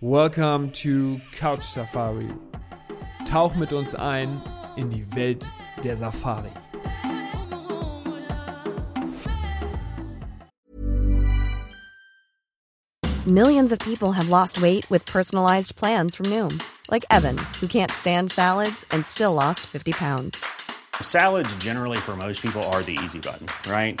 Welcome to Couch Safari. Tauch mit uns ein in die Welt der Safari. Millions of people have lost weight with personalized plans from Noom, like Evan, who can't stand salads and still lost 50 pounds. Salads, generally, for most people, are the easy button, right?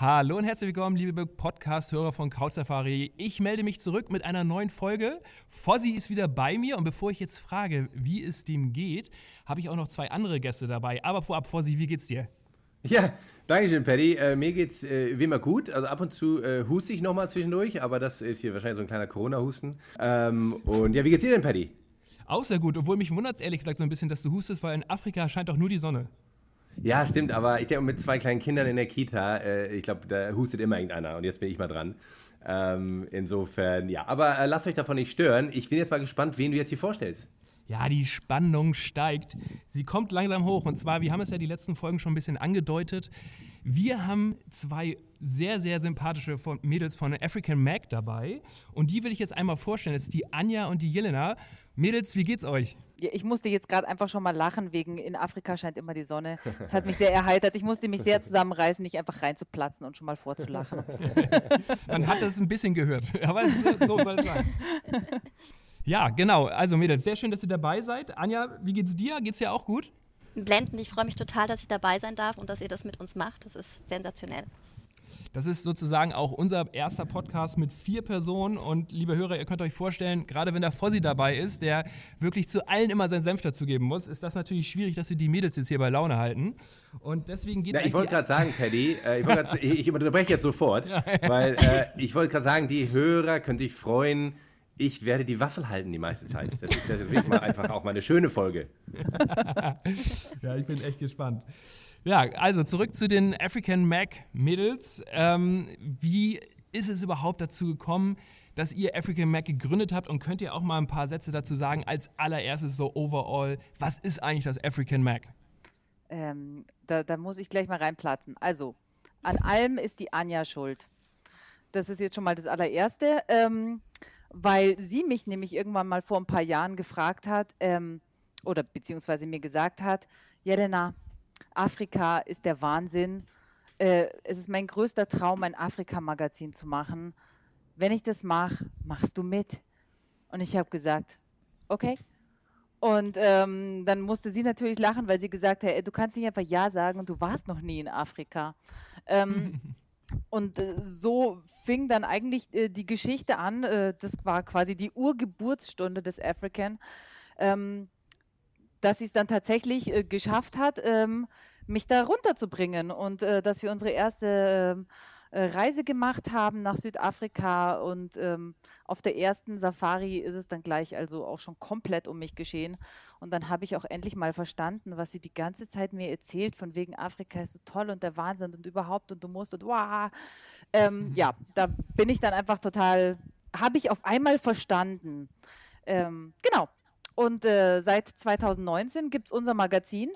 Hallo und herzlich willkommen, liebe Podcast-Hörer von Couch Safari. Ich melde mich zurück mit einer neuen Folge. Fossi ist wieder bei mir und bevor ich jetzt frage, wie es dem geht, habe ich auch noch zwei andere Gäste dabei. Aber vorab, Fossi, wie geht's dir? Ja, danke schön, Paddy. Äh, mir geht's äh, wie immer gut. Also ab und zu äh, huste ich nochmal zwischendurch, aber das ist hier wahrscheinlich so ein kleiner Corona-Husten. Ähm, und ja, wie geht's dir denn, Paddy? Auch sehr gut, obwohl mich wundert es ehrlich gesagt so ein bisschen, dass du hustest, weil in Afrika scheint doch nur die Sonne. Ja, stimmt, aber ich denke, mit zwei kleinen Kindern in der Kita, äh, ich glaube, da hustet immer irgendeiner und jetzt bin ich mal dran. Ähm, insofern, ja, aber äh, lasst euch davon nicht stören. Ich bin jetzt mal gespannt, wen du jetzt hier vorstellst. Ja, die Spannung steigt. Sie kommt langsam hoch. Und zwar, wir haben es ja die letzten Folgen schon ein bisschen angedeutet. Wir haben zwei sehr, sehr sympathische Mädels von African Mac dabei. Und die will ich jetzt einmal vorstellen. Das ist die Anja und die Jelena. Mädels, wie geht's euch? Ja, ich musste jetzt gerade einfach schon mal lachen, wegen in Afrika scheint immer die Sonne. Das hat mich sehr erheitert. Ich musste mich sehr zusammenreißen, nicht einfach reinzuplatzen und schon mal vorzulachen. Man hat das ein bisschen gehört, aber so soll es sein. Ja, genau. Also Mädels, sehr schön, dass ihr dabei seid. Anja, wie geht's dir? Geht's dir auch gut? Blendend. Ich freue mich total, dass ich dabei sein darf und dass ihr das mit uns macht. Das ist sensationell. Das ist sozusagen auch unser erster Podcast mit vier Personen. Und liebe Hörer, ihr könnt euch vorstellen, gerade wenn der Fossi dabei ist, der wirklich zu allen immer seinen Senf dazugeben muss, ist das natürlich schwierig, dass wir die Mädels jetzt hier bei Laune halten. Und deswegen geht ja, Ich wollte gerade sagen, Paddy, äh, ich, grad, ich, ich unterbreche jetzt sofort, weil äh, ich wollte gerade sagen, die Hörer können sich freuen. Ich werde die Waffel halten die meiste Zeit. Das ist ja wirklich mal einfach auch mal eine schöne Folge. ja, ich bin echt gespannt. Ja, also zurück zu den African Mac Mädels. Ähm, wie ist es überhaupt dazu gekommen, dass ihr African Mac gegründet habt? Und könnt ihr auch mal ein paar Sätze dazu sagen, als allererstes so overall, was ist eigentlich das African Mac? Ähm, da, da, muss ich gleich mal reinplatzen. Also, an allem ist die Anja schuld. Das ist jetzt schon mal das allererste, ähm, weil sie mich nämlich irgendwann mal vor ein paar Jahren gefragt hat, ähm, oder beziehungsweise mir gesagt hat, Jelena, Afrika ist der Wahnsinn. Äh, es ist mein größter Traum, ein Afrika-Magazin zu machen. Wenn ich das mache, machst du mit. Und ich habe gesagt, okay. Und ähm, dann musste sie natürlich lachen, weil sie gesagt hat, du kannst nicht einfach Ja sagen und du warst noch nie in Afrika. Ähm, und äh, so fing dann eigentlich äh, die Geschichte an. Äh, das war quasi die Urgeburtsstunde des African. Ähm, dass sie es dann tatsächlich äh, geschafft hat, ähm, mich da runterzubringen und äh, dass wir unsere erste ähm, äh, Reise gemacht haben nach Südafrika und ähm, auf der ersten Safari ist es dann gleich also auch schon komplett um mich geschehen und dann habe ich auch endlich mal verstanden, was sie die ganze Zeit mir erzählt, von wegen Afrika ist so toll und der Wahnsinn und überhaupt und du musst und wow. Ähm, ja, da bin ich dann einfach total, habe ich auf einmal verstanden. Ähm, genau, und äh, seit 2019 gibt es unser Magazin.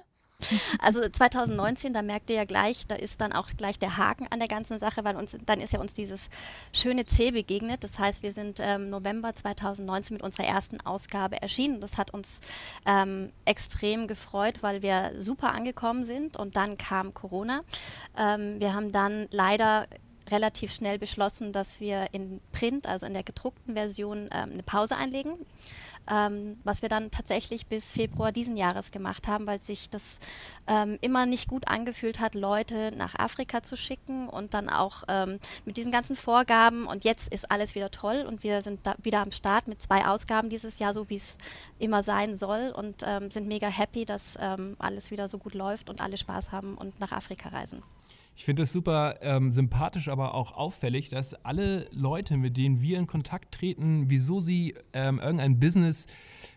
Also 2019, da merkt ihr ja gleich, da ist dann auch gleich der Haken an der ganzen Sache, weil uns dann ist ja uns dieses schöne C begegnet. Das heißt, wir sind ähm, November 2019 mit unserer ersten Ausgabe erschienen. Das hat uns ähm, extrem gefreut, weil wir super angekommen sind und dann kam Corona. Ähm, wir haben dann leider relativ schnell beschlossen, dass wir in Print, also in der gedruckten Version, ähm, eine Pause einlegen ähm, was wir dann tatsächlich bis Februar diesen Jahres gemacht haben, weil sich das ähm, immer nicht gut angefühlt hat, Leute nach Afrika zu schicken und dann auch ähm, mit diesen ganzen Vorgaben und jetzt ist alles wieder toll und wir sind wieder am Start mit zwei Ausgaben dieses Jahr, so wie es immer sein soll und ähm, sind mega happy, dass ähm, alles wieder so gut läuft und alle Spaß haben und nach Afrika reisen. Ich finde es super ähm, sympathisch, aber auch auffällig, dass alle Leute, mit denen wir in Kontakt treten, wieso sie ähm, irgendein Business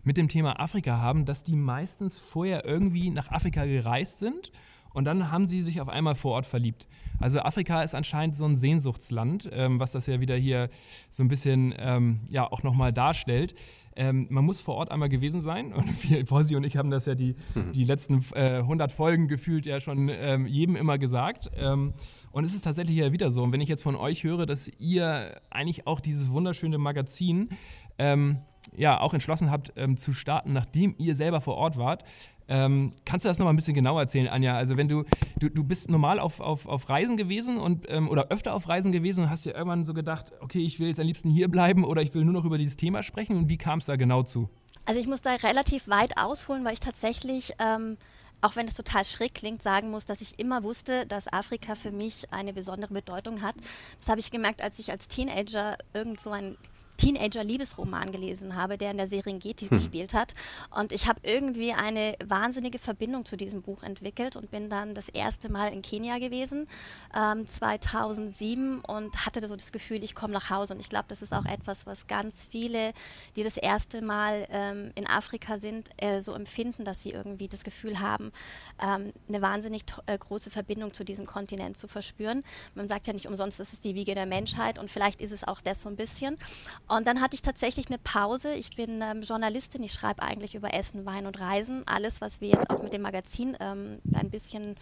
mit dem Thema Afrika haben, dass die meistens vorher irgendwie nach Afrika gereist sind und dann haben sie sich auf einmal vor Ort verliebt. Also Afrika ist anscheinend so ein Sehnsuchtsland, ähm, was das ja wieder hier so ein bisschen ähm, ja auch nochmal darstellt. Ähm, man muss vor Ort einmal gewesen sein. Und wir, Borsi und ich haben das ja die, mhm. die letzten äh, 100 Folgen gefühlt ja schon ähm, jedem immer gesagt. Ähm, und es ist tatsächlich ja wieder so. Und wenn ich jetzt von euch höre, dass ihr eigentlich auch dieses wunderschöne Magazin ähm, ja auch entschlossen habt ähm, zu starten, nachdem ihr selber vor Ort wart, ähm, kannst du das nochmal ein bisschen genauer erzählen, Anja? Also wenn du, du, du bist normal auf, auf, auf Reisen gewesen und ähm, oder öfter auf Reisen gewesen und hast dir irgendwann so gedacht, okay, ich will jetzt am liebsten hier bleiben oder ich will nur noch über dieses Thema sprechen und wie kam es da genau zu? Also ich muss da relativ weit ausholen, weil ich tatsächlich, ähm, auch wenn es total schräg klingt, sagen muss, dass ich immer wusste, dass Afrika für mich eine besondere Bedeutung hat. Das habe ich gemerkt, als ich als Teenager irgend so ein Teenager-Liebesroman gelesen habe, der in der Serengeti hm. gespielt hat. Und ich habe irgendwie eine wahnsinnige Verbindung zu diesem Buch entwickelt und bin dann das erste Mal in Kenia gewesen, ähm, 2007, und hatte so das Gefühl, ich komme nach Hause. Und ich glaube, das ist auch etwas, was ganz viele, die das erste Mal ähm, in Afrika sind, äh, so empfinden, dass sie irgendwie das Gefühl haben, ähm, eine wahnsinnig äh, große Verbindung zu diesem Kontinent zu verspüren. Man sagt ja nicht umsonst, das ist die Wiege der Menschheit und vielleicht ist es auch das so ein bisschen. Und dann hatte ich tatsächlich eine Pause. Ich bin ähm, Journalistin, ich schreibe eigentlich über Essen, Wein und Reisen. Alles, was wir jetzt auch mit dem Magazin ähm, ein bisschen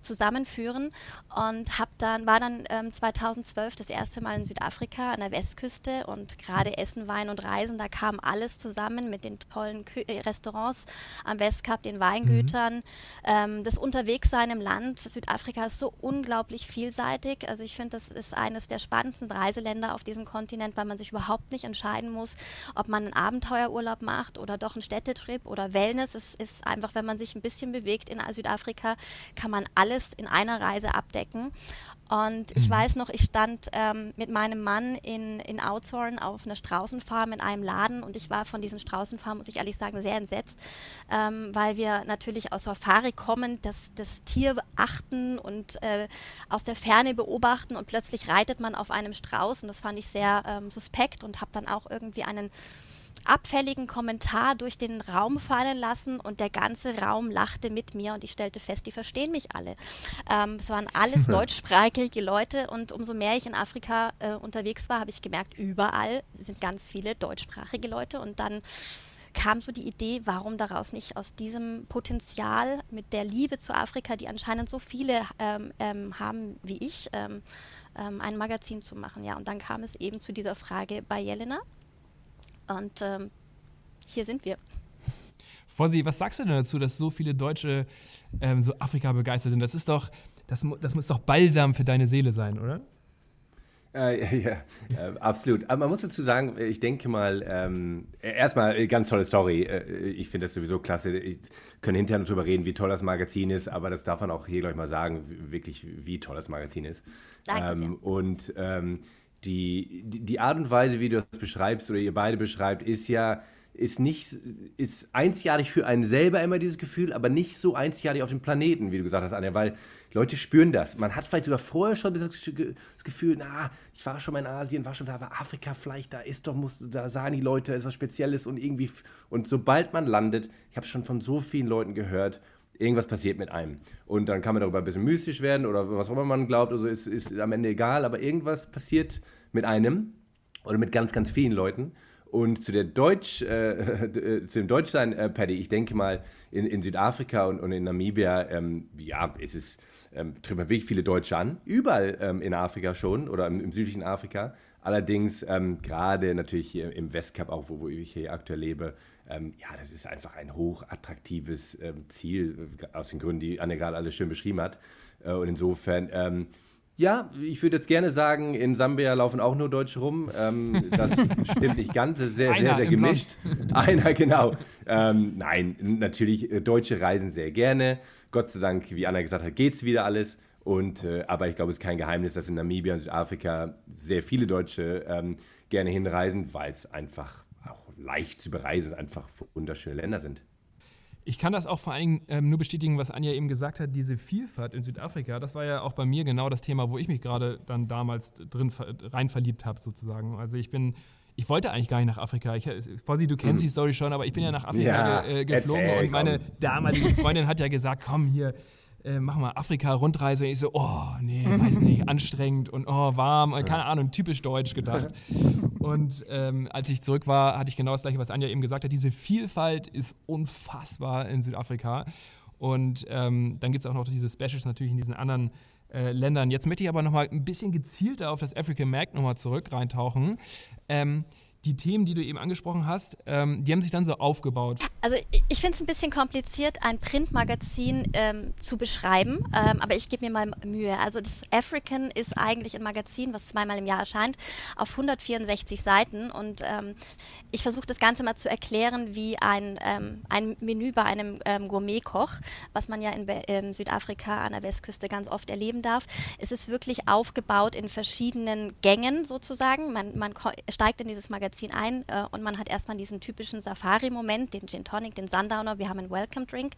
zusammenführen und hab dann, war dann ähm, 2012 das erste Mal in Südafrika an der Westküste und gerade Essen, Wein und Reisen, da kam alles zusammen mit den tollen Kü äh, Restaurants am Westkap, den Weingütern, mhm. ähm, das Unterwegssein im Land. Südafrika ist so unglaublich vielseitig. Also ich finde, das ist eines der spannendsten Reiseländer auf diesem Kontinent, weil man sich überhaupt nicht entscheiden muss, ob man einen Abenteuerurlaub macht oder doch einen Städtetrip oder Wellness. Es ist einfach, wenn man sich ein bisschen bewegt in Südafrika, kann man alles in einer Reise abdecken. Und ich mhm. weiß noch, ich stand ähm, mit meinem Mann in, in Outshorn auf einer Straußenfarm in einem Laden und ich war von diesen Straußenfarmen, muss ich ehrlich sagen, sehr entsetzt, ähm, weil wir natürlich aus Safari kommen, das, das Tier achten und äh, aus der Ferne beobachten und plötzlich reitet man auf einem Strauß und das fand ich sehr ähm, suspekt und habe dann auch irgendwie einen abfälligen Kommentar durch den Raum fallen lassen und der ganze Raum lachte mit mir und ich stellte fest, die verstehen mich alle. Ähm, es waren alles deutschsprachige Leute und umso mehr ich in Afrika äh, unterwegs war, habe ich gemerkt, überall sind ganz viele deutschsprachige Leute und dann kam so die Idee, warum daraus nicht aus diesem Potenzial mit der Liebe zu Afrika, die anscheinend so viele ähm, ähm, haben wie ich, ähm, ähm, ein Magazin zu machen. Ja, und dann kam es eben zu dieser Frage bei Jelena. Und ähm, hier sind wir. Vorsi, was sagst du denn dazu, dass so viele Deutsche ähm, so Afrika begeistert sind? Das ist doch, das, das muss doch balsam für deine Seele sein, oder? Äh, ja, äh, absolut. Aber man muss dazu sagen, ich denke mal, ähm, erstmal äh, ganz tolle Story. Äh, ich finde das sowieso klasse. Ich können hinterher darüber reden, wie toll das Magazin ist, aber das darf man auch hier gleich mal sagen, wirklich, wie toll das Magazin ist. Danke ähm, und ähm, die, die Art und Weise, wie du das beschreibst oder ihr beide beschreibt, ist ja ist nicht ist einzigartig für einen selber immer dieses Gefühl, aber nicht so einzigartig auf dem Planeten, wie du gesagt hast, Anja, weil Leute spüren das. Man hat vielleicht sogar vorher schon das Gefühl, na, ich war schon mal in Asien, war schon da, aber Afrika vielleicht, da ist doch, muss, da sagen die Leute, ist was Spezielles und irgendwie und sobald man landet, ich habe schon von so vielen Leuten gehört, irgendwas passiert mit einem. Und dann kann man darüber ein bisschen mystisch werden oder was auch immer man glaubt, also ist, ist am Ende egal, aber irgendwas passiert mit einem oder mit ganz, ganz vielen Leuten. Und zu, der Deutsch, äh, äh, zu dem Deutschsein, äh, Paddy, ich denke mal, in, in Südafrika und, und in Namibia, ähm, ja, ist es, ähm, trifft man wirklich viele Deutsche an. Überall ähm, in Afrika schon oder im, im südlichen Afrika. Allerdings ähm, gerade natürlich hier im Westkap, auch wo, wo ich hier aktuell lebe, ähm, ja, das ist einfach ein hochattraktives ähm, Ziel, äh, aus den Gründen, die Anne gerade alles schön beschrieben hat. Äh, und insofern, ähm, ja, ich würde jetzt gerne sagen, in Sambia laufen auch nur Deutsche rum. Ähm, das stimmt nicht ganz, das ist sehr, Einer sehr, sehr gemischt. Einer, genau. Ähm, nein, natürlich, äh, Deutsche reisen sehr gerne. Gott sei Dank, wie Anna gesagt hat, geht es wieder alles. Und, äh, aber ich glaube, es ist kein Geheimnis, dass in Namibia und Südafrika sehr viele Deutsche ähm, gerne hinreisen, weil es einfach leicht zu bereisen und einfach wunderschöne Länder sind. ich kann das auch vor allen Dingen ähm, nur bestätigen, was Anja eben gesagt hat, diese Vielfalt in Südafrika, das war ja auch bei mir genau das Thema, wo ich mich gerade dann damals drin rein verliebt habe, sozusagen. Also ich bin ich wollte eigentlich gar nicht nach Afrika. Ich, Fossi, du kennst die Story schon, aber ich bin ja nach Afrika Ja, ge, äh, geflogen erzähl, und meine komm. damalige Freundin hat ja gesagt, komm hier, äh, mach mal Afrika-Rundreise. Ich so, oh, nee, weiß nicht, anstrengend und oh, warm, und keine Ahnung, typisch deutsch gedacht. Und ähm, als ich zurück war, hatte ich genau das gleiche, was Anja eben gesagt hat. Diese Vielfalt ist unfassbar in Südafrika. Und ähm, dann gibt es auch noch diese Specials natürlich in diesen anderen äh, Ländern. Jetzt möchte ich aber noch mal ein bisschen gezielter auf das African Mag nochmal zurück reintauchen. Ähm, die Themen, die du eben angesprochen hast, ähm, die haben sich dann so aufgebaut. Also ich- finde es ein bisschen kompliziert, ein Printmagazin ähm, zu beschreiben, ähm, aber ich gebe mir mal Mühe. Also das African ist eigentlich ein Magazin, was zweimal im Jahr erscheint, auf 164 Seiten und ähm, ich versuche das Ganze mal zu erklären wie ein, ähm, ein Menü bei einem ähm, Gourmetkoch, was man ja in ähm, Südafrika an der Westküste ganz oft erleben darf. Es ist wirklich aufgebaut in verschiedenen Gängen sozusagen. Man, man steigt in dieses Magazin ein äh, und man hat erstmal diesen typischen Safari-Moment, den Gin Tonic, den Sundowner, wir haben einen Welcome Drink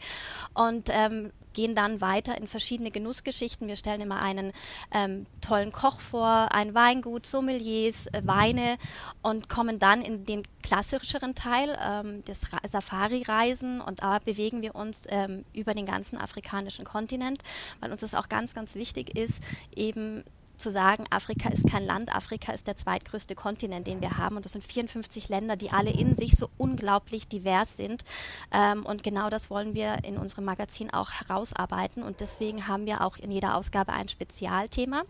und ähm, gehen dann weiter in verschiedene Genussgeschichten. Wir stellen immer einen ähm, tollen Koch vor, ein Weingut, Sommeliers, äh, Weine und kommen dann in den klassischeren Teil ähm, des Safari-Reisen und da bewegen wir uns ähm, über den ganzen afrikanischen Kontinent, weil uns das auch ganz, ganz wichtig ist, eben zu sagen, Afrika ist kein Land, Afrika ist der zweitgrößte Kontinent, den wir haben. Und das sind 54 Länder, die alle in sich so unglaublich divers sind. Ähm, und genau das wollen wir in unserem Magazin auch herausarbeiten. Und deswegen haben wir auch in jeder Ausgabe ein Spezialthema.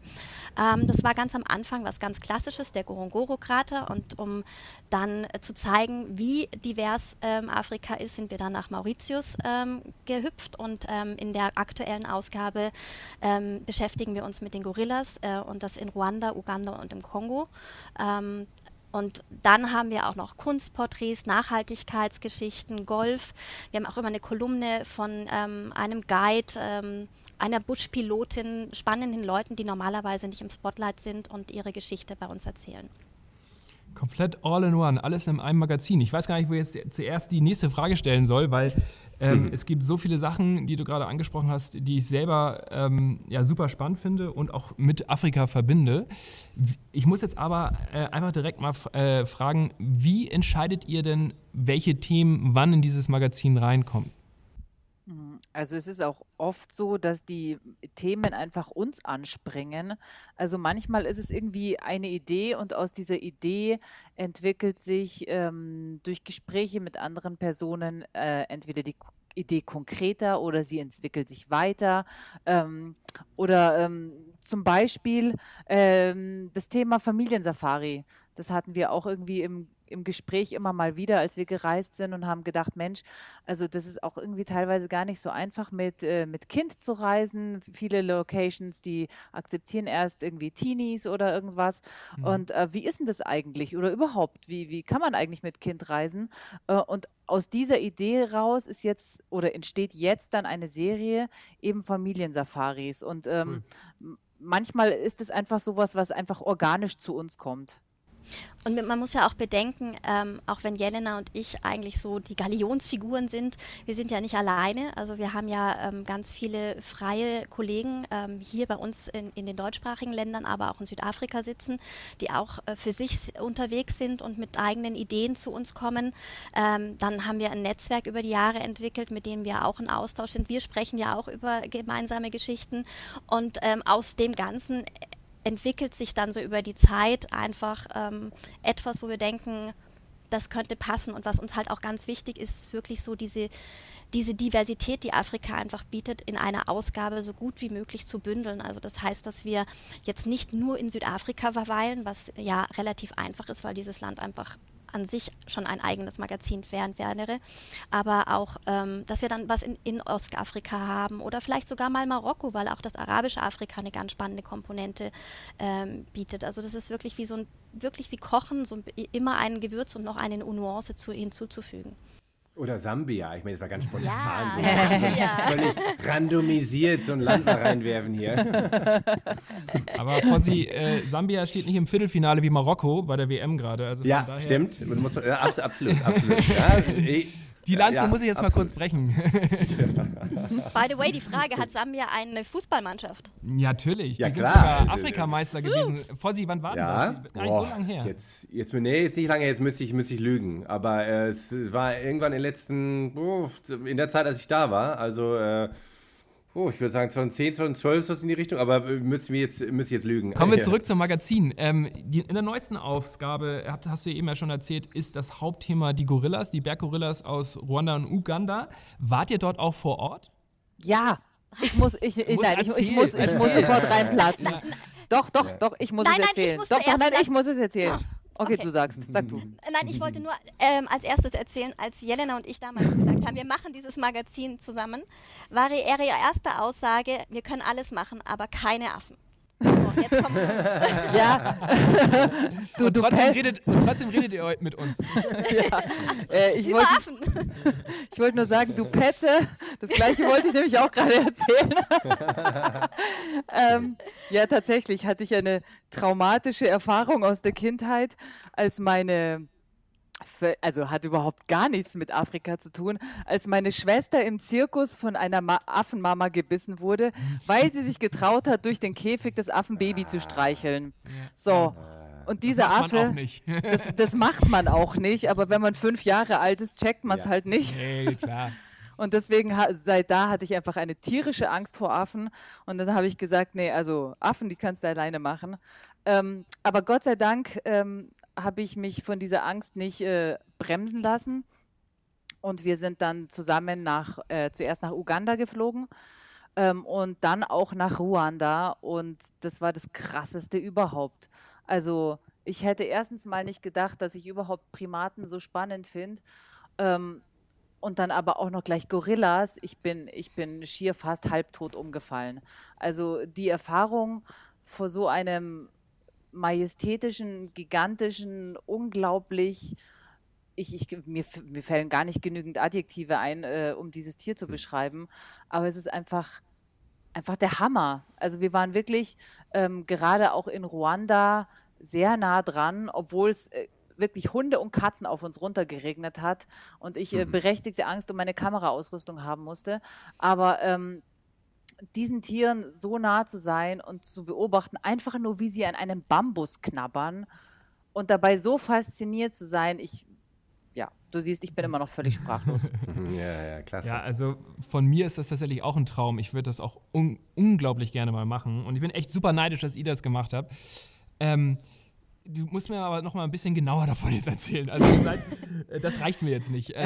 Ähm, das war ganz am Anfang was ganz Klassisches, der Gorongoro-Krater. Und um dann äh, zu zeigen, wie divers ähm, Afrika ist, sind wir dann nach Mauritius ähm, gehüpft. Und ähm, in der aktuellen Ausgabe ähm, beschäftigen wir uns mit den Gorillas äh, und das in Ruanda, Uganda und im Kongo. Ähm, und dann haben wir auch noch Kunstporträts, Nachhaltigkeitsgeschichten, Golf. Wir haben auch immer eine Kolumne von ähm, einem Guide, ähm, einer Buschpilotin, spannenden Leuten, die normalerweise nicht im Spotlight sind und ihre Geschichte bei uns erzählen. Komplett all in one, alles in einem Magazin. Ich weiß gar nicht, wo ich jetzt zuerst die nächste Frage stellen soll, weil ähm, es gibt so viele Sachen, die du gerade angesprochen hast, die ich selber ähm, ja, super spannend finde und auch mit Afrika verbinde. Ich muss jetzt aber äh, einfach direkt mal äh, fragen, wie entscheidet ihr denn, welche Themen wann in dieses Magazin reinkommen? Also es ist auch oft so, dass die Themen einfach uns anspringen. Also manchmal ist es irgendwie eine Idee und aus dieser Idee entwickelt sich ähm, durch Gespräche mit anderen Personen äh, entweder die Idee konkreter oder sie entwickelt sich weiter. Ähm, oder ähm, zum Beispiel ähm, das Thema Familiensafari. Das hatten wir auch irgendwie im, im Gespräch immer mal wieder, als wir gereist sind und haben gedacht, Mensch, also das ist auch irgendwie teilweise gar nicht so einfach mit, äh, mit Kind zu reisen. Viele Locations, die akzeptieren erst irgendwie Teenies oder irgendwas. Und äh, wie ist denn das eigentlich? Oder überhaupt, wie, wie kann man eigentlich mit Kind reisen? Äh, und aus dieser Idee raus ist jetzt oder entsteht jetzt dann eine Serie eben Familiensafaris. Und ähm, m- manchmal ist es einfach sowas, was einfach organisch zu uns kommt. Und man muss ja auch bedenken, ähm, auch wenn Jelena und ich eigentlich so die Galionsfiguren sind, wir sind ja nicht alleine. Also wir haben ja ähm, ganz viele freie Kollegen ähm, hier bei uns in, in den deutschsprachigen Ländern, aber auch in Südafrika sitzen, die auch äh, für sich unterwegs sind und mit eigenen Ideen zu uns kommen. Ähm, dann haben wir ein Netzwerk über die Jahre entwickelt, mit dem wir auch in Austausch sind. Wir sprechen ja auch über gemeinsame Geschichten und ähm, aus dem Ganzen entwickelt sich dann so über die Zeit einfach ähm, etwas, wo wir denken, das könnte passen. Und was uns halt auch ganz wichtig ist, ist wirklich so diese, diese Diversität, die Afrika einfach bietet, in einer Ausgabe so gut wie möglich zu bündeln. Also das heißt, dass wir jetzt nicht nur in Südafrika verweilen, was ja relativ einfach ist, weil dieses Land einfach an sich schon ein eigenes Magazin wären wäre, aber auch, ähm, dass wir dann was in, in Ostafrika haben oder vielleicht sogar mal Marokko, weil auch das arabische Afrika eine ganz spannende Komponente ähm, bietet. Also das ist wirklich wie so ein, wirklich wie Kochen, so ein, immer ein Gewürz und noch eine Nuance zu, hinzuzufügen. Oder Sambia, ich meine, jetzt mal ganz spontan. Ja, so. Völlig randomisiert so ein Land mal reinwerfen hier. Aber Fossi, äh, Sambia steht nicht im Viertelfinale wie Marokko bei der WM gerade. Also Ja, daher- stimmt. Muss, ja, abs- absolut, absolut. Ja, ich, Die Lanze Ja, muss ich jetzt mal kurz brechen. By the way, die Frage, hat Sambia eine Fußballmannschaft? Ja, natürlich. Ja, die sind klar. sogar Also, Afrikameister gewesen. Fossi, wann war Ja, das? Gar nicht so lange her. Jetzt, jetzt, nee, ist nicht lange, her, jetzt müsste ich, müsste ich lügen. Aber äh, es war irgendwann in den letzten, oh, in der Zeit, als ich da war. Also, äh, oh, ich würde sagen 2010, 2012 ist das in die Richtung, aber äh, müsste ich jetzt, müsste ich jetzt lügen. Kommen wir Ja. zurück zum Magazin. Ähm, die, in der neuesten Ausgabe, habt, hast du eben ja schon erzählt, ist das Hauptthema die Gorillas, die Berggorillas aus Ruanda und Uganda. Wart ihr dort auch vor Ort? Ja, ich muss, ich, ich, nein, ich, ich muss, ich muss sofort reinplatzen. Doch, doch, doch, ich muss Nein, es nein, ich erzählen. muss doch, doch, nein, ich muss es erzählen. Okay, Okay. du sagst, sag du. Nein, ich wollte nur ähm, als erstes erzählen, als Jelena und ich damals gesagt haben, wir machen dieses Magazin zusammen, war ihre ihre erste Aussage, wir können alles machen, aber keine Affen. So, jetzt kommst du. Ja, du, und, du trotzdem redet, und trotzdem redet ihr mit uns. äh, ich wollte wollte nur sagen, du Petze, das gleiche wollte ich nämlich auch gerade erzählen. ähm, ja, tatsächlich hatte ich eine traumatische Erfahrung aus der Kindheit, als meine also hat überhaupt gar nichts mit Afrika zu tun, als meine Schwester im Zirkus von einer Ma Affenmama gebissen wurde, weil sie sich getraut hat, durch den Käfig das Affenbaby zu streicheln. So. Und dieser Affe, nicht. das, das macht man auch nicht, aber wenn man fünf Jahre alt ist, checkt man es Ja. halt nicht. nee, klar. Und deswegen, seit da hatte ich einfach eine tierische Angst vor Affen. Und dann habe ich gesagt, nee, also Affen, die kannst du alleine machen. Ähm, aber Gott sei Dank ähm, habe ich mich von dieser Angst nicht äh, bremsen lassen. Und wir sind dann zusammen nach, äh, zuerst nach Uganda geflogen ähm, und dann auch nach Ruanda. Und das war das Krasseste überhaupt. Also ich hätte erstens mal nicht gedacht, dass ich überhaupt Primaten so spannend finde. Ähm, und dann aber auch noch gleich Gorillas. Ich bin, ich bin schier fast halbtot umgefallen. Also die Erfahrung vor so einem majestätischen, gigantischen, unglaublich, ich, ich, mir, mir fällen gar nicht genügend Adjektive ein, äh, um dieses Tier zu beschreiben, aber es ist einfach, einfach der Hammer. Also wir waren wirklich ähm, gerade auch in Ruanda sehr nah dran, obwohl es äh, wirklich Hunde und Katzen auf uns runtergeregnet hat und ich äh, berechtigte Angst um meine Kameraausrüstung haben musste. Aber ähm, diesen Tieren so nah zu sein und zu beobachten, einfach nur wie sie an einem Bambus knabbern und dabei so fasziniert zu sein, ich, ja, du siehst, ich bin immer noch völlig sprachlos. Ja, ja, klasse. Ja, also von mir ist das tatsächlich auch ein Traum. Ich würde das auch un unglaublich gerne mal machen. Und ich bin echt super neidisch, dass ihr das gemacht habt. Ähm, du musst mir aber noch mal ein bisschen genauer davon jetzt erzählen. Also ihr seid, äh, das reicht mir jetzt nicht. Äh,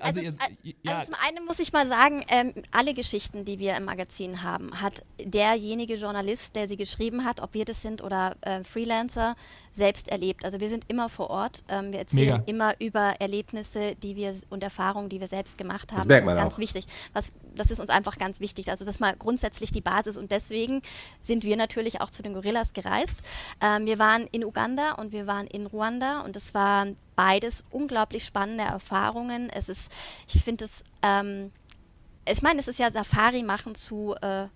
also, Also, ihr, äh, ja, also zum einen muss ich mal sagen, ähm, alle Geschichten, die wir im Magazin haben, hat derjenige Journalist, der sie geschrieben hat, ob wir das sind oder äh, Freelancer, selbst erlebt. Also wir sind immer vor Ort. Ähm, wir erzählen Mega. immer über Erlebnisse, die wir und Erfahrungen, die wir selbst gemacht haben. merkt das ist ganz auch. wichtig. Was, das ist uns einfach ganz wichtig. Also das ist mal grundsätzlich die Basis und deswegen sind wir natürlich auch zu den Gorillas gereist. Ähm, wir waren in Uganda und wir waren in Ruanda und es waren beides unglaublich spannende Erfahrungen. Es ist, ich finde es, ähm, ich meine, es ist ja Safari machen zu äh,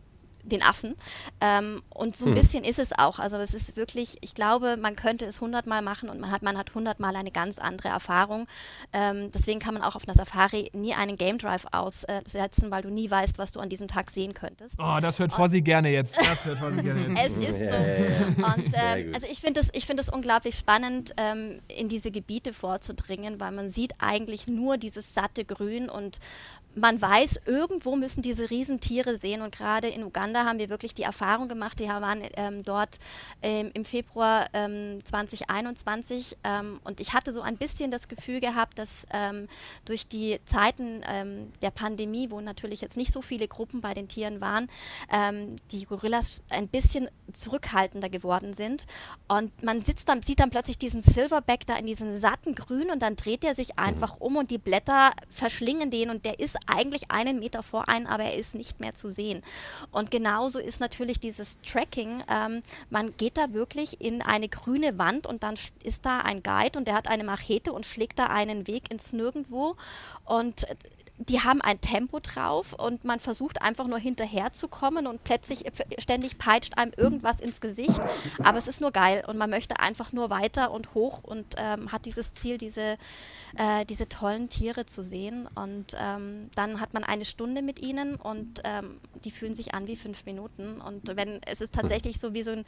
den Affen. Ähm, und so ein bisschen ist es auch. Also es ist wirklich, ich glaube, man könnte es hundertmal machen und man hat, man hat hundertmal eine ganz andere Erfahrung. Ähm, deswegen kann man auch auf einer Safari nie einen Game Drive aussetzen, weil du nie weißt, was du an diesem Tag sehen könntest. oh, das hört Fossi gerne jetzt. Das hört Fossi gerne jetzt. Es ist so. ja, ja. Und ähm, also ich finde es ich find unglaublich spannend, ähm, in diese Gebiete vorzudringen, weil man sieht eigentlich nur dieses satte Grün und man weiß, irgendwo müssen diese Riesentiere sehen. Und gerade in Uganda haben wir wirklich die Erfahrung gemacht, wir waren ähm, dort ähm, im Februar ähm, 2021 ähm, und ich hatte so ein bisschen das Gefühl gehabt, dass ähm, durch die Zeiten ähm, der Pandemie, wo natürlich jetzt nicht so viele Gruppen bei den Tieren waren, die Gorillas ein bisschen zurückhaltender geworden sind. Und man sitzt dann, sieht dann plötzlich diesen Silverback da in diesem satten Grün und dann dreht er sich einfach um und die Blätter verschlingen den und der ist eigentlich einen Meter vor einen, aber er ist nicht mehr zu sehen. Und genauso ist natürlich dieses Tracking. Ähm, man geht da wirklich in eine grüne Wand und dann ist da ein Guide und der hat eine Machete und schlägt da einen Weg ins Nirgendwo. Und äh, die haben ein Tempo drauf und man versucht einfach nur hinterherzukommen und plötzlich äh, ständig peitscht einem irgendwas ins Gesicht. Aber es ist nur geil und man möchte einfach nur weiter und hoch und ähm, hat dieses Ziel, diese, äh, diese tollen Tiere zu sehen. Und ähm, dann hat man eine Stunde mit ihnen und ähm, die fühlen sich an wie fünf Minuten. Und wenn es ist tatsächlich so wie so ein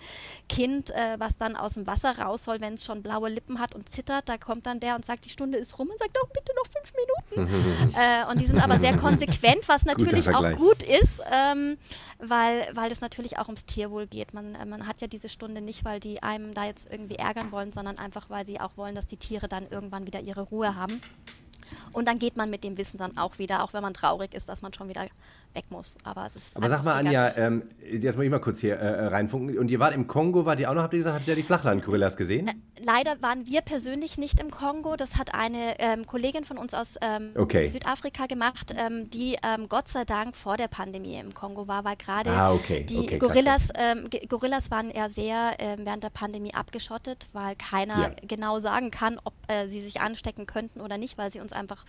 Kind, äh, was dann aus dem Wasser raus soll, wenn es schon blaue Lippen hat und zittert, da kommt dann der und sagt, die Stunde ist rum und sagt, doch bitte noch fünf Minuten. äh, und die sind aber sehr konsequent, was natürlich auch gut ist, ähm, weil, weil es natürlich auch ums Tierwohl geht. Man, äh, man hat ja diese Stunde nicht, weil die einem da jetzt irgendwie ärgern wollen, sondern einfach, weil sie auch wollen, dass die Tiere dann irgendwann wieder ihre Ruhe haben. Und dann geht man mit dem Wissen dann auch wieder, auch wenn man traurig ist, dass man schon wieder weg muss. Aber es ist Aber sag mal, Anja, ähm, jetzt muss ich mal kurz hier äh, reinfunken. Und ihr wart im Kongo, wart ihr auch noch, habt ihr gesagt, habt ihr die Flachland-Gorillas gesehen? Äh, leider waren wir persönlich nicht im Kongo. Das hat eine ähm, Kollegin von uns aus ähm, okay. Südafrika gemacht, ähm, die ähm, Gott sei Dank vor der Pandemie im Kongo war, weil gerade ah, okay. die okay, Gorillas, ähm, Gorillas waren ja sehr während der Pandemie abgeschottet, weil keiner ja. genau sagen kann, ob äh, sie sich anstecken könnten oder nicht, weil sie uns einfach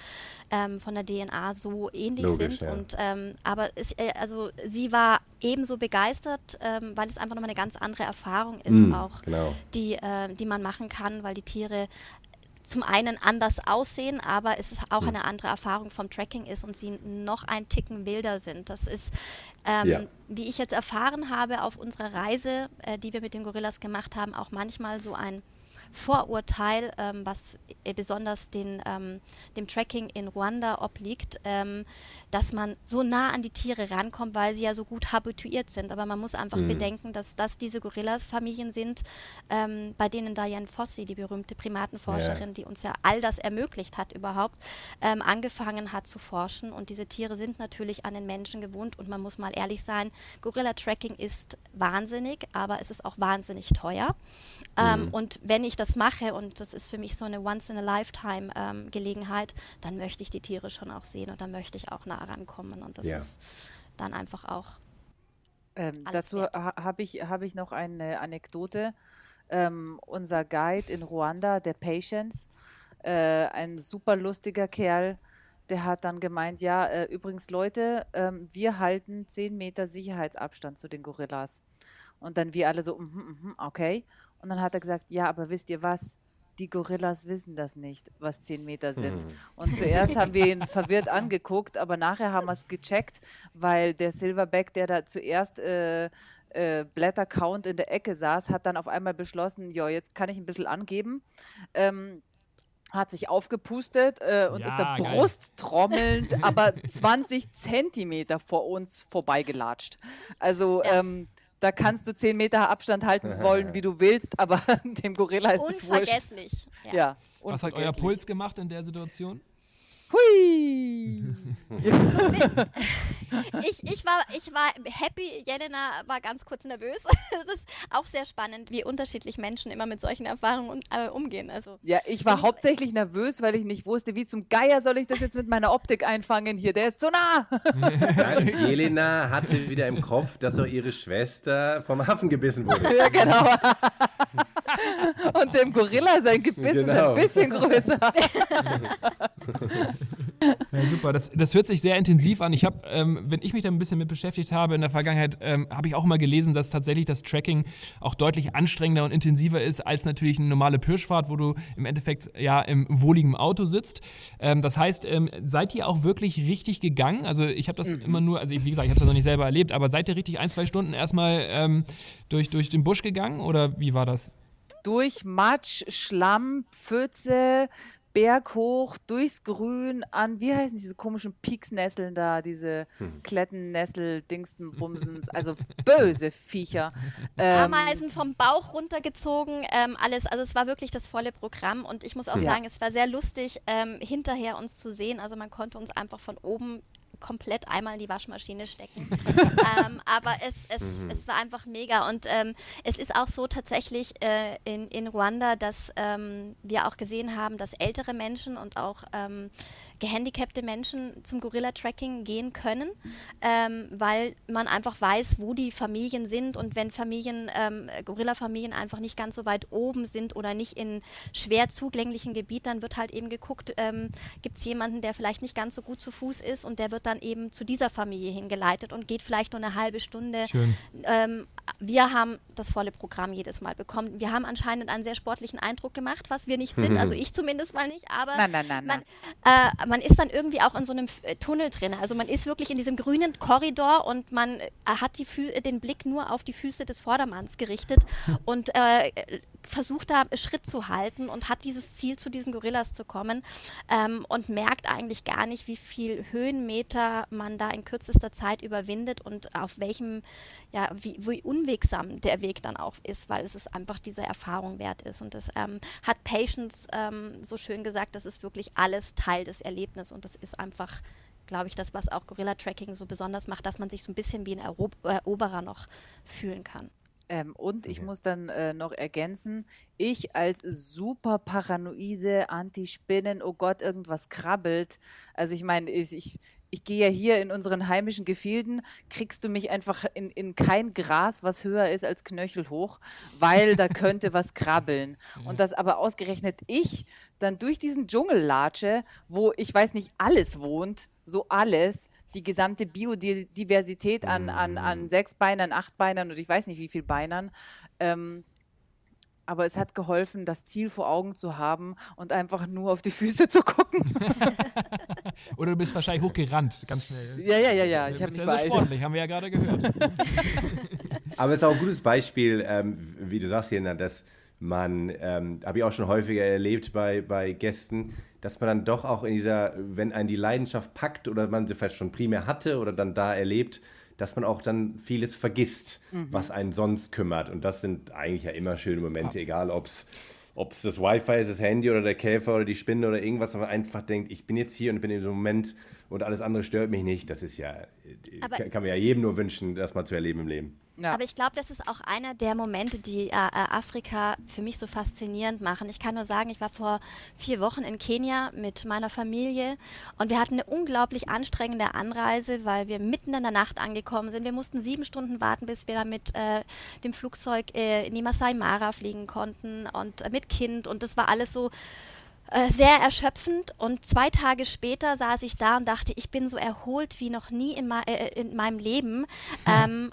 von der DNA so ähnlich Logisch, sind. Ja. Und aber es, äh, also sie war ebenso begeistert, ähm, weil es einfach nochmal eine ganz andere Erfahrung ist, mm, auch genau. die, äh, die man machen kann, weil die Tiere zum einen anders aussehen, aber es ist auch hm. eine andere Erfahrung vom Tracking ist und sie noch ein Ticken wilder sind. Das ist, ähm, ja. wie ich jetzt erfahren habe auf unserer Reise, äh, die wir mit den Gorillas gemacht haben, auch manchmal so ein Vorurteil, ähm, was besonders den, ähm, dem Tracking in Ruanda obliegt, ähm, dass man so nah an die Tiere rankommt, weil sie ja so gut habituiert sind. Aber man muss einfach mhm. bedenken, dass das diese Gorillas-Familien sind, ähm, bei denen Diane Fossey, die berühmte Primatenforscherin, ja. die uns ja all das ermöglicht hat überhaupt, ähm, angefangen hat zu forschen. Und diese Tiere sind natürlich an den Menschen gewohnt. Und man muss mal ehrlich sein, Gorilla-Tracking ist wahnsinnig, aber es ist auch wahnsinnig teuer. Mhm. Und wenn ich das mache, und das ist für mich so eine Once-in-a-Lifetime-Gelegenheit, dann möchte ich die Tiere schon auch sehen und dann möchte ich auch nah rankommen. Und das ja. ist dann einfach auch. Ähm, dazu ha habe ich, hab ich noch eine Anekdote. Ähm, unser Guide in Ruanda, der Patience, äh, ein super lustiger Kerl, der hat dann gemeint, ja, äh, übrigens Leute, ähm, wir halten 10 Meter Sicherheitsabstand zu den Gorillas. Und dann wir alle so, mm -hmm, mm -hmm, okay. Und dann hat er gesagt, ja, aber wisst ihr was? Die Gorillas wissen das nicht, was 10 Meter sind. Hm. Und zuerst haben wir ihn verwirrt angeguckt, aber nachher haben wir es gecheckt, weil der Silverback, der da zuerst äh, äh, Blättercount in der Ecke saß, hat dann auf einmal beschlossen, ja, jetzt kann ich ein bisschen angeben. Ähm, hat sich aufgepustet äh, und ja, ist da brusttrommelnd, aber 20 Zentimeter vor uns vorbeigelatscht. Also ja. ähm, da kannst du 10 Meter Abstand halten wollen, wie du willst, aber dem Gorilla ist es wurscht. Unvergesslich. Ja. ja Was hat euer Puls gemacht in der Situation? Hui! ich, ich, war, ich war happy, Jelena war ganz kurz nervös. es ist auch sehr spannend, wie unterschiedlich Menschen immer mit solchen Erfahrungen äh, umgehen. Also, ja, ich war hauptsächlich nervös, weil ich nicht wusste, wie zum Geier soll ich das jetzt mit meiner Optik einfangen hier. Der ist zu nah! Jelena hatte wieder im Kopf, dass auch ihre Schwester vom Hafen gebissen wurde. ja, genau. Und dem Gorilla sein Gebiss genau. ist ein genau. bisschen größer. Ja, super, das, das hört sich sehr intensiv an. Ich habe, ähm, wenn ich mich da ein bisschen mit beschäftigt habe in der Vergangenheit, ähm, habe ich auch mal gelesen, dass tatsächlich das Tracking auch deutlich anstrengender und intensiver ist als natürlich eine normale Pirschfahrt, wo du im Endeffekt ja im wohligen Auto sitzt. Ähm, das heißt, ähm, seid ihr auch wirklich richtig gegangen? Also ich habe das mhm. immer nur, also wie gesagt, ich habe das noch nicht selber erlebt, aber seid ihr richtig ein, zwei Stunden erstmal ähm, durch, durch den Busch gegangen oder wie war das? Durch Matsch, Schlamm, Pfütze, berghoch, durchs Grün an, wie heißen diese komischen Pieksnesseln da, diese hm. Klettennessel, Dingsen, Bumsens, also böse Viecher. Ähm, Ameisen vom Bauch runtergezogen, ähm, alles, also es war wirklich das volle Programm und ich muss auch ja. sagen, es war sehr lustig, ähm, hinterher uns zu sehen, also man konnte uns einfach von oben komplett einmal in die Waschmaschine stecken. ähm, aber es, es, mhm. es war einfach mega. Und ähm, es ist auch so tatsächlich äh, in, in Ruanda, dass ähm, wir auch gesehen haben, dass ältere Menschen und auch ähm, gehandicapte Menschen zum Gorilla-Tracking gehen können, ähm, weil man einfach weiß, wo die Familien sind und wenn Familien, ähm, Gorilla-Familien einfach nicht ganz so weit oben sind oder nicht in schwer zugänglichen Gebiet, dann wird halt eben geguckt, ähm, gibt es jemanden, der vielleicht nicht ganz so gut zu Fuß ist und der wird dann eben zu dieser Familie hingeleitet und geht vielleicht nur eine halbe Stunde. Wir haben das volle Programm jedes Mal bekommen. Wir haben anscheinend einen sehr sportlichen Eindruck gemacht, was wir nicht sind, also ich zumindest mal nicht, aber Nein, nein, nein, man, äh, man ist dann irgendwie auch in so einem äh, Tunnel drin. Also man ist wirklich in diesem grünen Korridor und man äh, hat den Blick nur auf die Füße des Vordermanns gerichtet und äh, versucht da Schritt zu halten und hat dieses Ziel, zu diesen Gorillas zu kommen ähm, und merkt eigentlich gar nicht, wie viel Höhenmeter man da in kürzester Zeit überwindet und auf welchem, ja, wie, wie unwegsam der Weg dann auch ist, weil es ist einfach diese Erfahrung wert ist. Und das ähm, hat Patience ähm, so schön gesagt, das ist wirklich alles Teil des Erlebnisses und das ist einfach glaube ich, das, was auch Gorilla-Tracking so besonders macht, dass man sich so ein bisschen wie ein Erob Eroberer noch fühlen kann. Ähm, und ich Okay. muss dann äh, noch ergänzen, ich als super paranoide Anti-Spinnen, oh Gott, irgendwas krabbelt. Also ich meine, ich, ich, ich gehe ja hier in unseren heimischen Gefilden, kriegst du mich einfach in, in kein Gras, was höher ist als Knöchel hoch, weil da könnte was krabbeln. Und dass aber ausgerechnet ich dann durch diesen Dschungel latsche, wo ich weiß nicht, alles wohnt, so alles, die gesamte Biodiversität an, an, an Sechsbeinern, Achtbeinern und ich weiß nicht wie viel Beinern. Ähm, aber es hat geholfen, das Ziel vor Augen zu haben und einfach nur auf die Füße zu gucken. Oder du bist wahrscheinlich hochgerannt, ganz schnell. ja, ja, ja, ja. Du Ich habe bist mich ja so beeilt. sportlich, haben wir ja gerade gehört. Aber es ist auch ein gutes Beispiel, ähm, wie du sagst, Jena, dass man, ähm, habe ich auch schon häufiger erlebt bei, bei Gästen, dass man dann doch auch in dieser, wenn einen die Leidenschaft packt oder man sie vielleicht schon primär hatte oder dann da erlebt, dass man auch dann vieles vergisst, was einen sonst kümmert. Und das sind eigentlich ja immer schöne Momente, egal ob es ob es das Wi-Fi ist, das Handy oder der Käfer oder die Spinne oder irgendwas, aber einfach denkt, ich bin jetzt hier und bin in diesem Moment und alles andere stört mich nicht. Das ist ja, Aber- kann, kann man ja jedem nur wünschen, das mal zu erleben im Leben. Ja. Aber ich glaube, das ist auch einer der Momente, die äh, äh, Afrika für mich so faszinierend machen. Ich kann nur sagen, ich war vor vier Wochen in Kenia mit meiner Familie und wir hatten eine unglaublich anstrengende Anreise, weil wir mitten in der Nacht angekommen sind. Wir mussten sieben Stunden warten, bis wir dann mit äh, dem Flugzeug äh, in die Masai Mara fliegen konnten und äh, mit Kind und das war alles so äh, sehr erschöpfend und zwei Tage später saß ich da und dachte, ich bin so erholt wie noch nie in, äh, in meinem Leben. Ähm,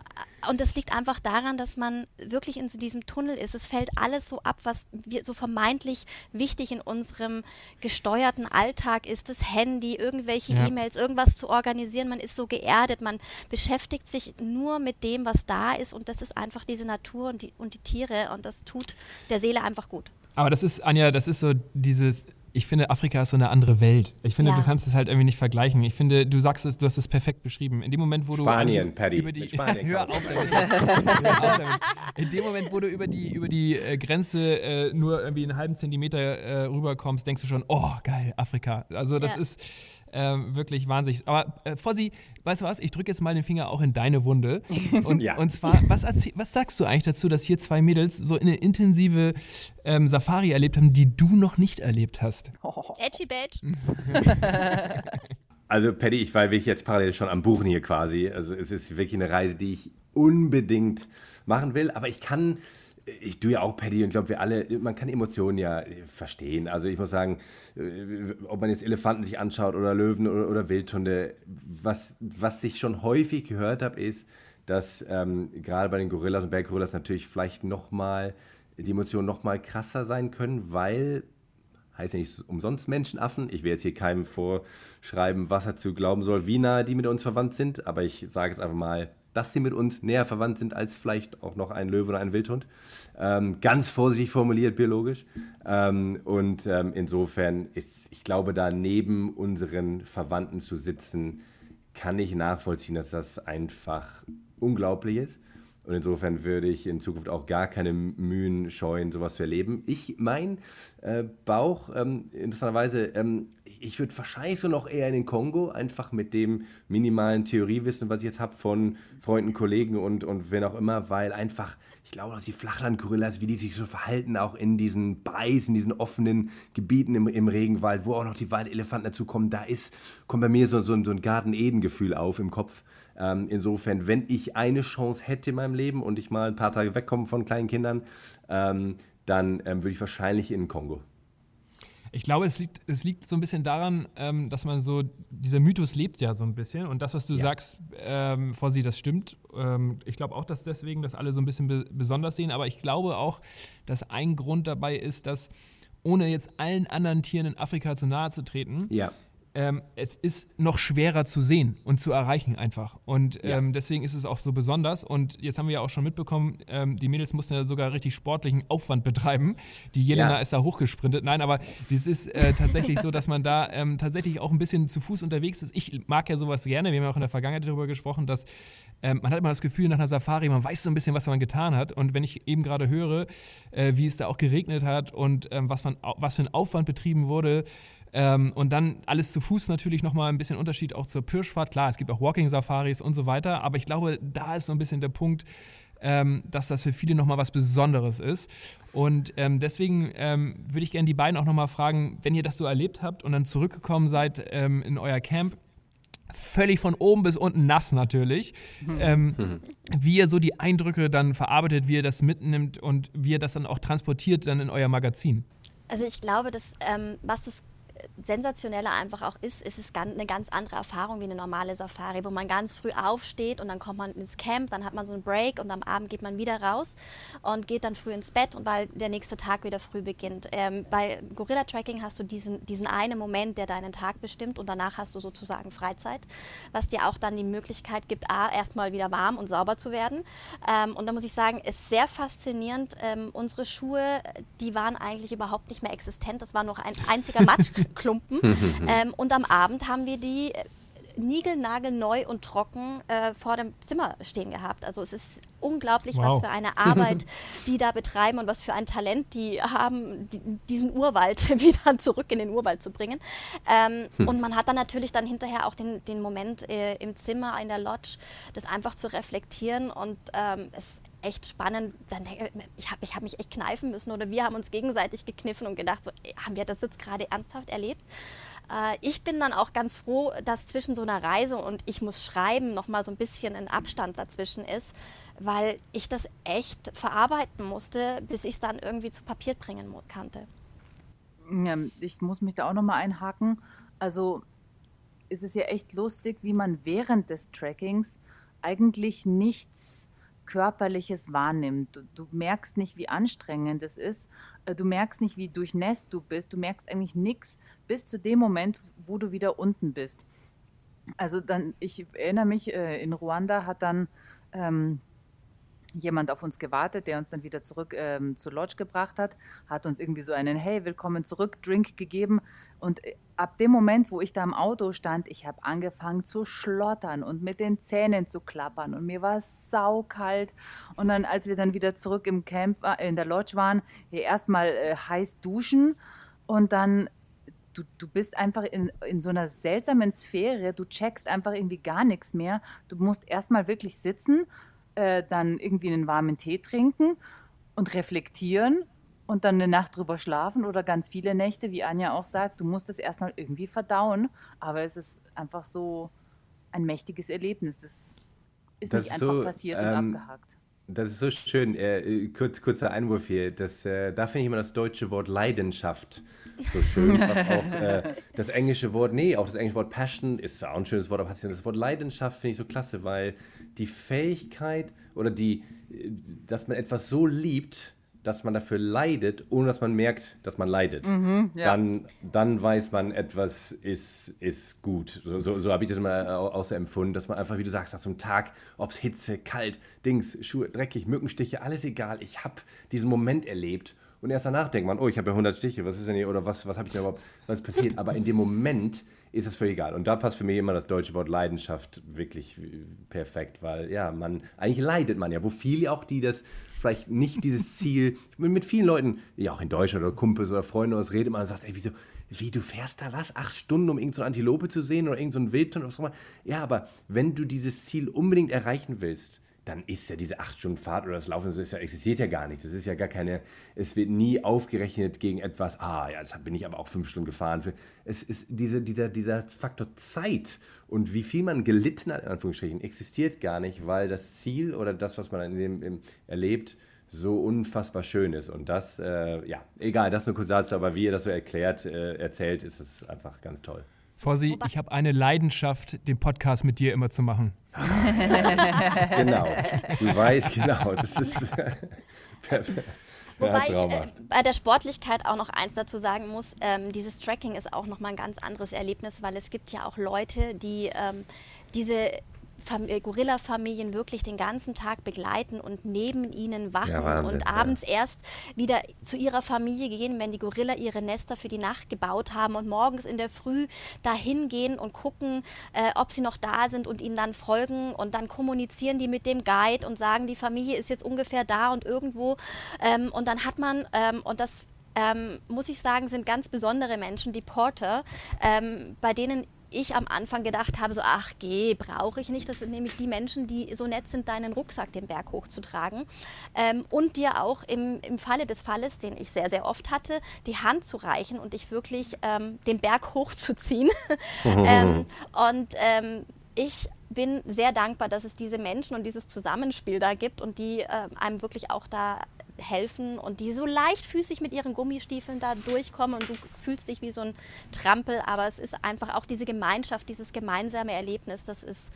und das liegt einfach daran, dass man wirklich in so diesem Tunnel ist. Es fällt alles so ab, was wir so vermeintlich wichtig in unserem gesteuerten Alltag ist. Das Handy, irgendwelche Ja. E-Mails, irgendwas zu organisieren. Man ist so geerdet, man beschäftigt sich nur mit dem, was da ist. Und das ist einfach diese Natur und die, und die Tiere. Und das tut der Seele einfach gut. Aber das ist, Anja, das ist so dieses. Ich finde, Afrika ist so eine andere Welt. Ich finde, Ja. du kannst es halt irgendwie nicht vergleichen. Ich finde, du sagst es, du hast es perfekt beschrieben. In dem Moment, wo du Spanien, eigentlich Paddy. über die Mit Spanien hör kann man auf damit. Hör auf damit. In dem Moment, wo du über die über die äh, Grenze äh, nur irgendwie einen halben Zentimeter äh, rüberkommst, denkst du schon, oh geil, Afrika. Also das Ja. ist ähm, wirklich wahnsinnig. Aber äh, Fossi, weißt du was? Ich drücke jetzt mal den Finger auch in deine Wunde. Und, Ja. und zwar, was, was sagst du eigentlich dazu, dass hier zwei Mädels so eine intensive ähm, Safari erlebt haben, die du noch nicht erlebt hast? Edgy Badge. Also, Paddy, ich war wirklich jetzt parallel schon am Buchen hier quasi. Also, es ist wirklich eine Reise, die ich unbedingt machen will. Aber ich kann, ich tue ja auch Paddy und glaube, wir alle, man kann Emotionen ja äh, verstehen. Also, ich muss sagen, äh, ob man jetzt Elefanten sich anschaut oder Löwen oder, oder Wildhunde, was, was ich schon häufig gehört habe, ist, dass ähm, gerade bei den Gorillas und Berggorillas natürlich vielleicht nochmal die Emotionen nochmal krasser sein können, weil heißt ja nicht umsonst Menschenaffen. Ich will jetzt hier keinem vorschreiben, was er zu glauben soll, wie nahe die mit uns verwandt sind, aber ich sage jetzt einfach mal, dass sie mit uns näher verwandt sind als vielleicht auch noch ein Löwe oder ein Wildhund. Ähm, ganz vorsichtig formuliert, biologisch. Ähm, und ähm, insofern ist, ich glaube, da neben unseren Verwandten zu sitzen, kann ich nachvollziehen, dass das einfach unglaublich ist. Und insofern würde ich in Zukunft auch gar keine Mühen scheuen, sowas zu erleben. Ich, mein äh, Bauch, ähm, interessanterweise, ähm, ich würde wahrscheinlich so noch eher in den Kongo, einfach mit dem minimalen Theoriewissen, was ich jetzt habe von Freunden, Kollegen und, und wen auch immer, weil einfach, ich glaube, dass die Flachland-Gorillas, wie die sich so verhalten, auch in diesen Beißen, diesen offenen Gebieten im, im Regenwald, wo auch noch die Waldelefanten dazu kommen, da ist, kommt bei mir so, so, so ein Garten-Eden-Gefühl auf im Kopf. Ähm, insofern, wenn ich eine Chance hätte in meinem Leben und ich mal ein paar Tage wegkomme von kleinen Kindern, ähm, dann ähm, würde ich wahrscheinlich in den Kongo. Ich glaube, es liegt, es liegt so ein bisschen daran, ähm, dass man so, dieser Mythos lebt ja so ein bisschen. Und das, was du ja. sagst, ähm, Fossi, das stimmt. Ähm, ich glaube auch, dass deswegen das alle so ein bisschen be besonders sehen. Aber ich glaube auch, dass ein Grund dabei ist, dass ohne jetzt allen anderen Tieren in Afrika zu nahe zu treten, ja ähm, es ist noch schwerer zu sehen und zu erreichen einfach. Und ähm, ja. deswegen ist es auch so besonders. Und jetzt haben wir ja auch schon mitbekommen, ähm, die Mädels mussten ja sogar richtig sportlichen Aufwand betreiben. Die Jelena ja. ist da hochgesprintet. Nein, aber es ist äh, tatsächlich so, dass man da ähm, tatsächlich auch ein bisschen zu Fuß unterwegs ist. Ich mag ja sowas gerne. Wir haben ja auch in der Vergangenheit darüber gesprochen, dass ähm, man hat immer das Gefühl nach einer Safari, man weiß so ein bisschen, was man getan hat. Und wenn ich eben gerade höre, äh, wie es da auch geregnet hat und ähm, was, man, was für ein Aufwand betrieben wurde, ähm, und dann alles zu Fuß natürlich nochmal ein bisschen Unterschied auch zur Pirschfahrt. Klar, es gibt auch Walking-Safaris und so weiter, aber ich glaube, da ist so ein bisschen der Punkt, ähm, dass das für viele nochmal was Besonderes ist. Und ähm, deswegen ähm, würde ich gerne die beiden auch nochmal fragen, wenn ihr das so erlebt habt und dann zurückgekommen seid ähm, in euer Camp, völlig von oben bis unten nass natürlich, ähm, wie ihr so die Eindrücke dann verarbeitet, wie ihr das mitnimmt und wie ihr das dann auch transportiert dann in euer Magazin. Also ich glaube, dass ähm, was das sensationeller einfach auch ist, ist es eine ganz andere Erfahrung wie eine normale Safari, wo man ganz früh aufsteht und dann kommt man ins Camp, dann hat man so einen Break und am Abend geht man wieder raus und geht dann früh ins Bett und weil der nächste Tag wieder früh beginnt. Ähm, bei Gorilla Tracking hast du diesen, diesen einen Moment, der deinen Tag bestimmt und danach hast du sozusagen Freizeit, was dir auch dann die Möglichkeit gibt, A, erstmal wieder warm und sauber zu werden. Ähm, und da muss ich sagen, ist sehr faszinierend. Ähm, unsere Schuhe, die waren eigentlich überhaupt nicht mehr existent. Das war noch ein einziger Matsch. Klumpen. ähm, und am Abend haben wir die äh, niegelnagelneu und trocken äh, vor dem Zimmer stehen gehabt. Also es ist unglaublich, wow. was für eine Arbeit die da betreiben und was für ein Talent die haben, die, diesen Urwald wieder zurück in den Urwald zu bringen. Ähm, hm. Und man hat dann natürlich dann hinterher auch den, den Moment äh, im Zimmer, in der Lodge, das einfach zu reflektieren und ähm, es echt spannend. Dann, ich habe ich hab mich echt kneifen müssen oder wir haben uns gegenseitig gekniffen und gedacht, so, haben wir das jetzt gerade ernsthaft erlebt? Äh, ich bin dann auch ganz froh, dass zwischen so einer Reise und ich muss schreiben noch mal so ein bisschen ein Abstand dazwischen ist, weil ich das echt verarbeiten musste, bis ich es dann irgendwie zu Papier bringen konnte. Ja, ich muss mich da auch noch mal einhaken. Also ist es ja echt lustig, wie man während des Trackings eigentlich nichts Körperliches wahrnimmt. Du, du, merkst nicht, wie anstrengend es ist. Äh, du merkst nicht, wie durchnässt du bist. Du merkst eigentlich nichts bis zu dem Moment, wo du wieder unten bist. Also dann, ich erinnere mich, äh, in Ruanda hat dann ähm, jemand auf uns gewartet, der uns dann wieder zurück ähm, zur Lodge gebracht hat, hat uns irgendwie so einen Hey, willkommen zurück Drink gegeben. Und äh, ab dem Moment, wo ich da im Auto stand, ich habe angefangen zu schlottern und mit den Zähnen zu klappern und mir war es saukalt. Und dann, als wir dann wieder zurück im Camp, in der Lodge waren, hier erstmal äh, heiß duschen und dann Du, du, bist einfach in, in so einer seltsamen Sphäre, du checkst einfach irgendwie gar nichts mehr. Du musst erstmal wirklich sitzen, äh, dann irgendwie einen warmen Tee trinken und reflektieren und dann eine Nacht drüber schlafen oder ganz viele Nächte, wie Anja auch sagt, du musst es erstmal irgendwie verdauen, aber es ist einfach so ein mächtiges Erlebnis. Das ist das nicht ist einfach so, passiert ähm, und abgehakt. Das ist so schön. Äh, kurz, kurzer Einwurf hier. Das, äh, da finde ich immer das deutsche Wort Leidenschaft so schön. was auch äh, das englische Wort, nee, auch das englische Wort Passion ist auch ein schönes Wort, aber das Wort Leidenschaft finde ich so klasse, weil die Fähigkeit oder die, dass man etwas so liebt, dass man dafür leidet, ohne dass man merkt, dass man leidet. Mhm, ja. dann, dann weiß man, etwas ist, ist gut. So, so, so habe ich das immer auch so empfunden, dass man einfach, wie du sagst, nach so einem Tag, ob es Hitze, kalt, Dings, Schuhe, dreckig, Mückenstiche, alles egal. Ich habe diesen Moment erlebt und erst danach denkt man, oh, ich habe ja 100 Stiche, was ist denn hier, oder was, was habe ich denn überhaupt, was passiert? Aber in dem Moment ist es völlig egal. Und da passt für mich immer das deutsche Wort Leidenschaft wirklich perfekt, weil ja, man, eigentlich leidet man ja, wo viele auch, die das vielleicht nicht dieses Ziel, mit, mit vielen Leuten, ja auch in Deutschland oder Kumpels oder Freunde aus redet man und sagt, ey, wieso, wie, du fährst da was? Acht Stunden, um irgendeine so Antilope zu sehen oder irgendeinen so Wildton oder was auch immer. Ja, aber wenn du dieses Ziel unbedingt erreichen willst, dann ist ja diese acht Stunden Fahrt oder das Laufen, das ja, existiert ja gar nicht. Das ist ja gar keine, es wird nie aufgerechnet gegen etwas, ah, ja, jetzt bin ich aber auch fünf Stunden gefahren. Es ist diese, dieser, dieser Faktor Zeit und wie viel man gelitten hat, in Anführungsstrichen, existiert gar nicht, weil das Ziel oder das, was man in dem, im, erlebt, so unfassbar schön ist. Und das, äh, ja, egal, das nur kurz dazu, aber wie ihr das so erklärt, äh, erzählt, ist es einfach ganz toll. Vorsi, ich habe eine Leidenschaft, den Podcast mit dir immer zu machen. genau. Du weißt genau. Das ist. Wobei ich äh, bei der Sportlichkeit auch noch eins dazu sagen muss, ähm, dieses Tracking ist auch nochmal ein ganz anderes Erlebnis, weil es gibt ja auch Leute, die ähm, diese Gorilla-Familien wirklich den ganzen Tag begleiten und neben ihnen wachen ja, Wahnsinn, und abends ja. erst wieder zu ihrer Familie gehen, wenn die Gorilla ihre Nester für die Nacht gebaut haben und morgens in der Früh dahin gehen und gucken, äh, ob sie noch da sind und ihnen dann folgen und dann kommunizieren die mit dem Guide und sagen, die Familie ist jetzt ungefähr da und irgendwo ähm, und dann hat man, ähm, und das ähm, muss ich sagen, sind ganz besondere Menschen, die Porter, ähm, bei denen ich am Anfang gedacht habe, so, ach geh, brauche ich nicht. Das sind nämlich die Menschen, die so nett sind, deinen Rucksack den Berg hochzutragen ähm, und dir auch im, im Falle des Falles, den ich sehr, sehr oft hatte, die Hand zu reichen und dich wirklich ähm, den Berg hochzuziehen. ähm, und ähm, ich bin sehr dankbar, dass es diese Menschen und dieses Zusammenspiel da gibt und die äh, einem wirklich auch da helfen und die so leichtfüßig mit ihren Gummistiefeln da durchkommen und du fühlst dich wie so ein Trampel, aber es ist einfach auch diese Gemeinschaft, dieses gemeinsame Erlebnis, das ist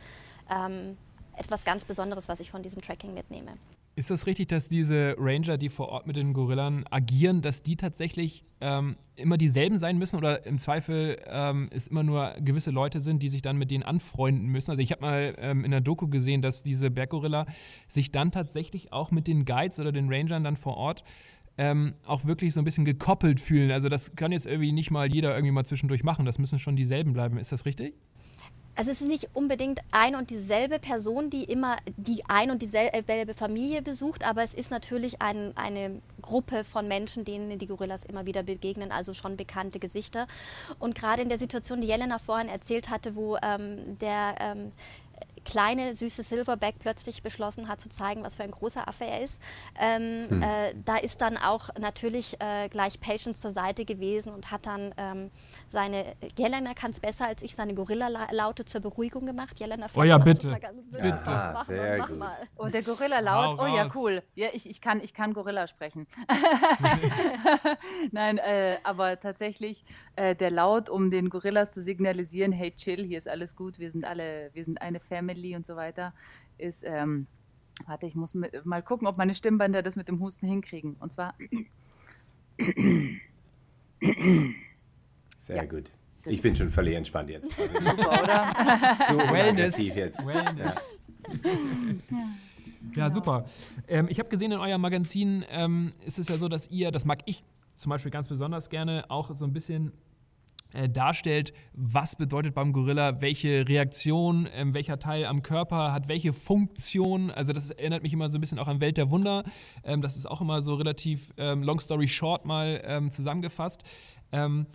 ähm, etwas ganz Besonderes, was ich von diesem Tracking mitnehme. Ist das richtig, dass diese Ranger, die vor Ort mit den Gorillen agieren, dass die tatsächlich ähm, immer dieselben sein müssen oder im Zweifel ähm, es immer nur gewisse Leute sind, die sich dann mit denen anfreunden müssen? Also ich habe mal ähm, in der Doku gesehen, dass diese Berggorilla sich dann tatsächlich auch mit den Guides oder den Rangern dann vor Ort ähm, auch wirklich so ein bisschen gekoppelt fühlen. Also das kann jetzt irgendwie nicht mal jeder irgendwie mal zwischendurch machen. Das müssen schon dieselben bleiben. Ist das richtig? Also es ist nicht unbedingt ein und dieselbe Person, die immer die ein und dieselbe Familie besucht, aber es ist natürlich ein, eine Gruppe von Menschen, denen die Gorillas immer wieder begegnen, also schon bekannte Gesichter. Und gerade in der Situation, die Jelena vorhin erzählt hatte, wo ähm, der ähm, kleine, süße Silverback plötzlich beschlossen hat zu zeigen, was für ein großer Affe er ist. Ähm, hm. äh, da ist dann auch natürlich äh, gleich Patience zur Seite gewesen und hat dann ähm, seine, Jelena kann es besser als ich, seine Gorilla-Laute zur Beruhigung gemacht. Jelena, oh ja, bitte. Ganz, bitte. Aha, mach, mal, mach mal. Oh, der Gorilla-Laut, oh ja, cool. Ja, ich, ich, kann, ich kann Gorilla sprechen. Nein, äh, aber tatsächlich äh, der Laut, um den Gorillas zu signalisieren, hey, chill, hier ist alles gut, wir sind alle, wir sind eine Family und so weiter, ist, ähm, warte, ich muss mit, mal gucken, ob meine Stimmbänder das mit dem Husten hinkriegen. Und zwar. Sehr ja. gut. Das ich bin schon völlig entspannt jetzt. Super, oder? So Wellness. Jetzt. Wellness. Ja. Ja, super. Ähm, ich habe gesehen in eurem Magazin ähm, ist es ja so, dass ihr, das mag ich zum Beispiel ganz besonders gerne, auch so ein bisschen äh, darstellt, was bedeutet beim Gorilla, welche Reaktion, äh, welcher Teil am Körper hat welche Funktion. Also das erinnert mich immer so ein bisschen auch an Welt der Wunder. Ähm, das ist auch immer so relativ ähm, long story short mal ähm, zusammengefasst. Ähm,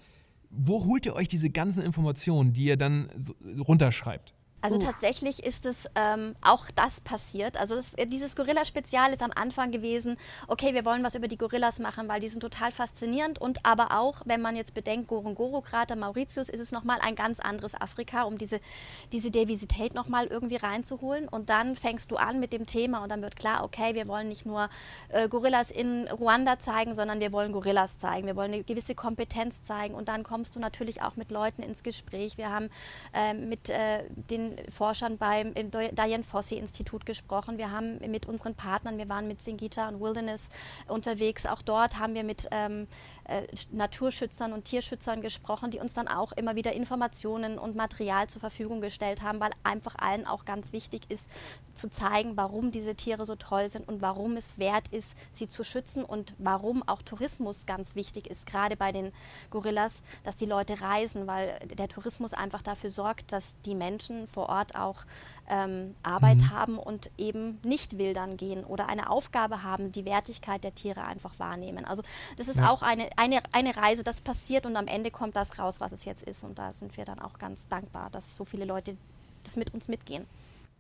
wo holt ihr euch diese ganzen Informationen, die ihr dann so runterschreibt? Also uh. tatsächlich ist es ähm, auch das passiert. Also das, dieses Gorilla-Spezial ist am Anfang gewesen, okay, wir wollen was über die Gorillas machen, weil die sind total faszinierend und aber auch, wenn man jetzt bedenkt, Gorongoro-Krater, Mauritius, ist es nochmal ein ganz anderes Afrika, um diese, diese Diversität nochmal irgendwie reinzuholen und dann fängst du an mit dem Thema und dann wird klar, okay, wir wollen nicht nur äh, Gorillas in Ruanda zeigen, sondern wir wollen Gorillas zeigen, wir wollen eine gewisse Kompetenz zeigen und dann kommst du natürlich auch mit Leuten ins Gespräch. Wir haben äh, mit äh, den Forschern beim Diane Fossey Institut gesprochen. Wir haben mit unseren Partnern, wir waren mit Singita und Wilderness unterwegs. Auch dort haben wir mit ähm, äh, Naturschützern und Tierschützern gesprochen, die uns dann auch immer wieder Informationen und Material zur Verfügung gestellt haben, weil einfach allen auch ganz wichtig ist, zu zeigen, warum diese Tiere so toll sind und warum es wert ist, sie zu schützen und warum auch Tourismus ganz wichtig ist, gerade bei den Gorillas, dass die Leute reisen, weil der Tourismus einfach dafür sorgt, dass die Menschen vor Ort auch ähm, Arbeit mhm. haben und eben nicht wildern gehen oder eine Aufgabe haben, die Wertigkeit der Tiere einfach wahrnehmen. Also das ist ja. auch eine, eine, eine Reise, das passiert und am Ende kommt das raus, was es jetzt ist. Und da sind wir dann auch ganz dankbar, dass so viele Leute das mit uns mitgehen.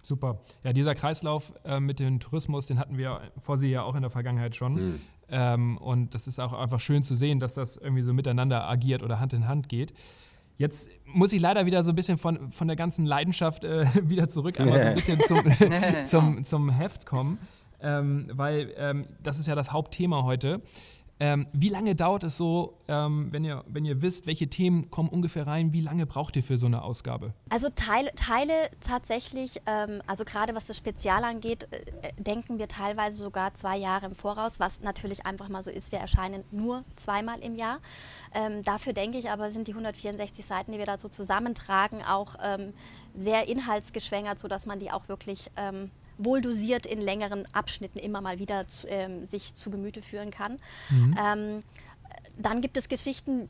Super. Ja, dieser Kreislauf äh, mit dem Tourismus, den hatten wir vor Sie ja auch in der Vergangenheit schon. Mhm. Ähm, und das ist auch einfach schön zu sehen, dass das irgendwie so miteinander agiert oder Hand in Hand geht. Jetzt muss ich leider wieder so ein bisschen von, von der ganzen Leidenschaft äh, wieder zurück, einmal so ein bisschen zum, zum, zum Heft kommen, ähm, weil ähm, das ist ja das Hauptthema heute. Ähm, wie lange dauert es so, ähm, wenn, ihr, wenn ihr wisst, welche Themen kommen ungefähr rein, wie lange braucht ihr für so eine Ausgabe? Also Teile, Teile tatsächlich, ähm, also gerade was das Spezial angeht, äh, denken wir teilweise sogar zwei Jahre im Voraus, was natürlich einfach mal so ist, wir erscheinen nur zweimal im Jahr. Ähm, dafür denke ich aber, sind die 164 Seiten, die wir dazu zusammentragen, auch ähm, sehr inhaltsgeschwängert, sodass man die auch wirklich ähm, wohl dosiert in längeren Abschnitten immer mal wieder ähm, sich zu Gemüte führen kann. Mhm. Ähm, dann gibt es Geschichten,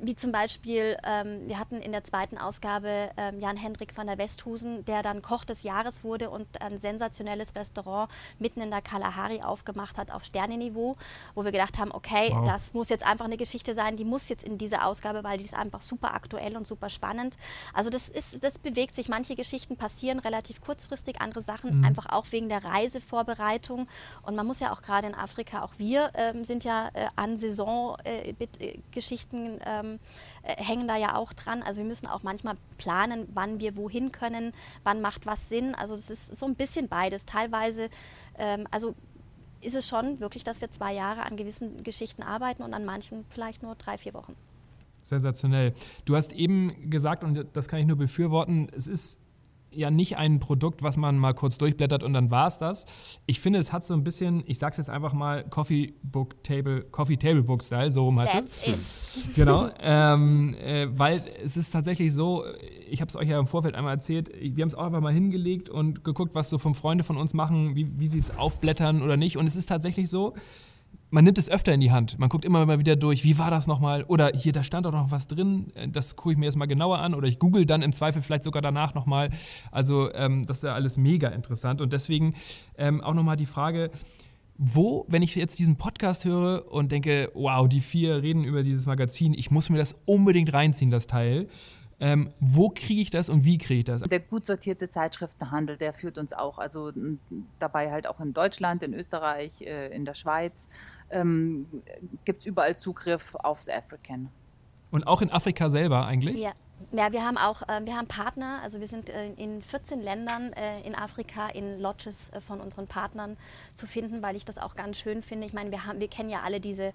wie zum Beispiel, ähm, wir hatten in der zweiten Ausgabe ähm, Jan-Hendrik van der Westhusen, der dann Koch des Jahres wurde und ein sensationelles Restaurant mitten in der Kalahari aufgemacht hat auf Sterneniveau, wo wir gedacht haben, okay, wow. das muss jetzt einfach eine Geschichte sein, die muss jetzt in diese Ausgabe, weil die ist einfach super aktuell und super spannend. Also das ist, das bewegt sich. Manche Geschichten passieren relativ kurzfristig, andere Sachen mhm. einfach auch wegen der Reisevorbereitung. Und man muss ja auch gerade in Afrika, auch wir ähm, sind ja äh, an Saisongeschichten äh, ähm, äh, hängen da ja auch dran. Also wir müssen auch manchmal planen, wann wir wohin können, wann macht was Sinn. Also es ist so ein bisschen beides. Teilweise, ähm, also ist es schon wirklich, dass wir zwei Jahre an gewissen Geschichten arbeiten und an manchen vielleicht nur drei, vier Wochen. Sensationell. Du hast eben gesagt, und das kann ich nur befürworten, es ist ja nicht ein Produkt, was man mal kurz durchblättert und dann war es das. Ich finde, es hat so ein bisschen, ich sag's jetzt einfach mal, Coffee Book Table, Coffee Table Book Style, so rum heißt That's es. It. Genau, ähm, äh, weil es ist tatsächlich so, ich habe es euch ja im Vorfeld einmal erzählt, wir haben es auch einfach mal hingelegt und geguckt, was so von Freunde von uns machen, wie, wie sie es aufblättern oder nicht. Und es ist tatsächlich so, man nimmt es öfter in die Hand. Man guckt immer mal wieder durch, wie war das nochmal? Oder hier, da stand doch noch was drin, äh, das gucke ich mir jetzt mal genauer an. Oder ich google dann im Zweifel vielleicht sogar danach nochmal. Also ähm, das ist ja alles mega interessant. Und deswegen ähm, auch nochmal die Frage, wo, wenn ich jetzt diesen Podcast höre und denke, wow, die vier reden über dieses Magazin, ich muss mir das unbedingt reinziehen, das Teil. Ähm, wo kriege ich das und wie kriege ich das? Der gut sortierte Zeitschriftenhandel, der führt uns auch, also dabei halt auch in Deutschland, in Österreich, äh, in der Schweiz ähm, gibt es überall Zugriff aufs African. Und auch in Afrika selber eigentlich? Ja. Ja, wir haben auch, äh, wir haben Partner, also wir sind äh, in 14 Ländern äh, in Afrika in Lodges äh, von unseren Partnern zu finden, weil ich das auch ganz schön finde. Ich meine, wir, haben, wir kennen ja alle diese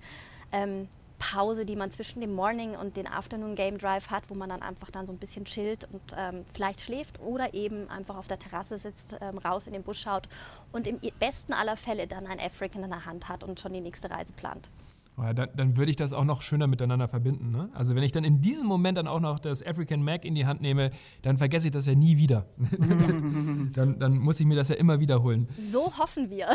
ähm, Pause, die man zwischen dem Morning und dem Afternoon Game Drive hat, wo man dann einfach dann so ein bisschen chillt und ähm, vielleicht schläft oder eben einfach auf der Terrasse sitzt, ähm, raus in den Busch schaut und im besten aller Fälle dann ein African in der Hand hat und schon die nächste Reise plant. Dann, dann, würde ich das auch noch schöner miteinander verbinden. Ne? Also wenn ich dann in diesem Moment dann auch noch das African Mac in die Hand nehme, dann vergesse ich das ja nie wieder. dann, dann, muss ich mir das ja immer wiederholen. So hoffen wir.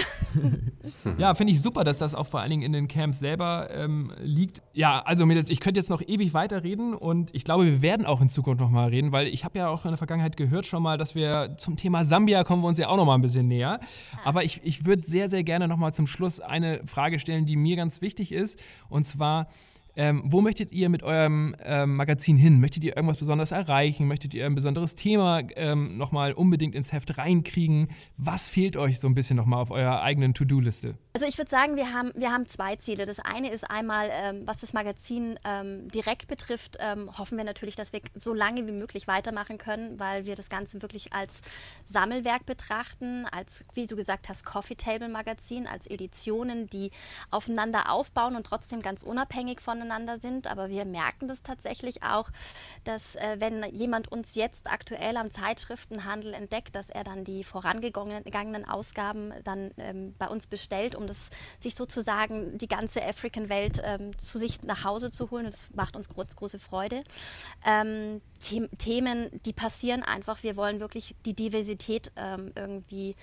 ja, finde ich super, dass das auch vor allen Dingen in den Camps selber ähm, liegt. Ja, also Mädels, ich könnte jetzt noch ewig weiterreden und ich glaube, wir werden auch in Zukunft noch mal reden, weil ich habe ja auch in der Vergangenheit gehört schon mal, dass wir zum Thema Sambia kommen wir uns ja auch noch mal ein bisschen näher. Aber ich, ich würde sehr, sehr gerne noch mal zum Schluss eine Frage stellen, die mir ganz wichtig ist ist. Und zwar, ähm, wo möchtet ihr mit eurem ähm, Magazin hin? Möchtet ihr irgendwas Besonderes erreichen? Möchtet ihr ein besonderes Thema ähm, nochmal unbedingt ins Heft reinkriegen? Was fehlt euch so ein bisschen nochmal auf eurer eigenen To-Do-Liste? Also ich würde sagen, wir haben, wir haben zwei Ziele. Das eine ist einmal, ähm, was das Magazin ähm, direkt betrifft, ähm, hoffen wir natürlich, dass wir so lange wie möglich weitermachen können, weil wir das Ganze wirklich als Sammelwerk betrachten, als, wie du gesagt hast, Coffee Table Magazin, als Editionen, die aufeinander aufbauen und trotzdem ganz unabhängig voneinander sind, aber wir merken das tatsächlich auch, dass äh, wenn jemand uns jetzt aktuell am Zeitschriftenhandel entdeckt, dass er dann die vorangegangenen Ausgaben dann ähm, bei uns bestellt, um das sich sozusagen die ganze African-Welt ähm, zu sich nach Hause zu holen. Das macht uns groß, große Freude. Ähm, Themen, die passieren einfach. Wir wollen wirklich die Diversität ähm, irgendwie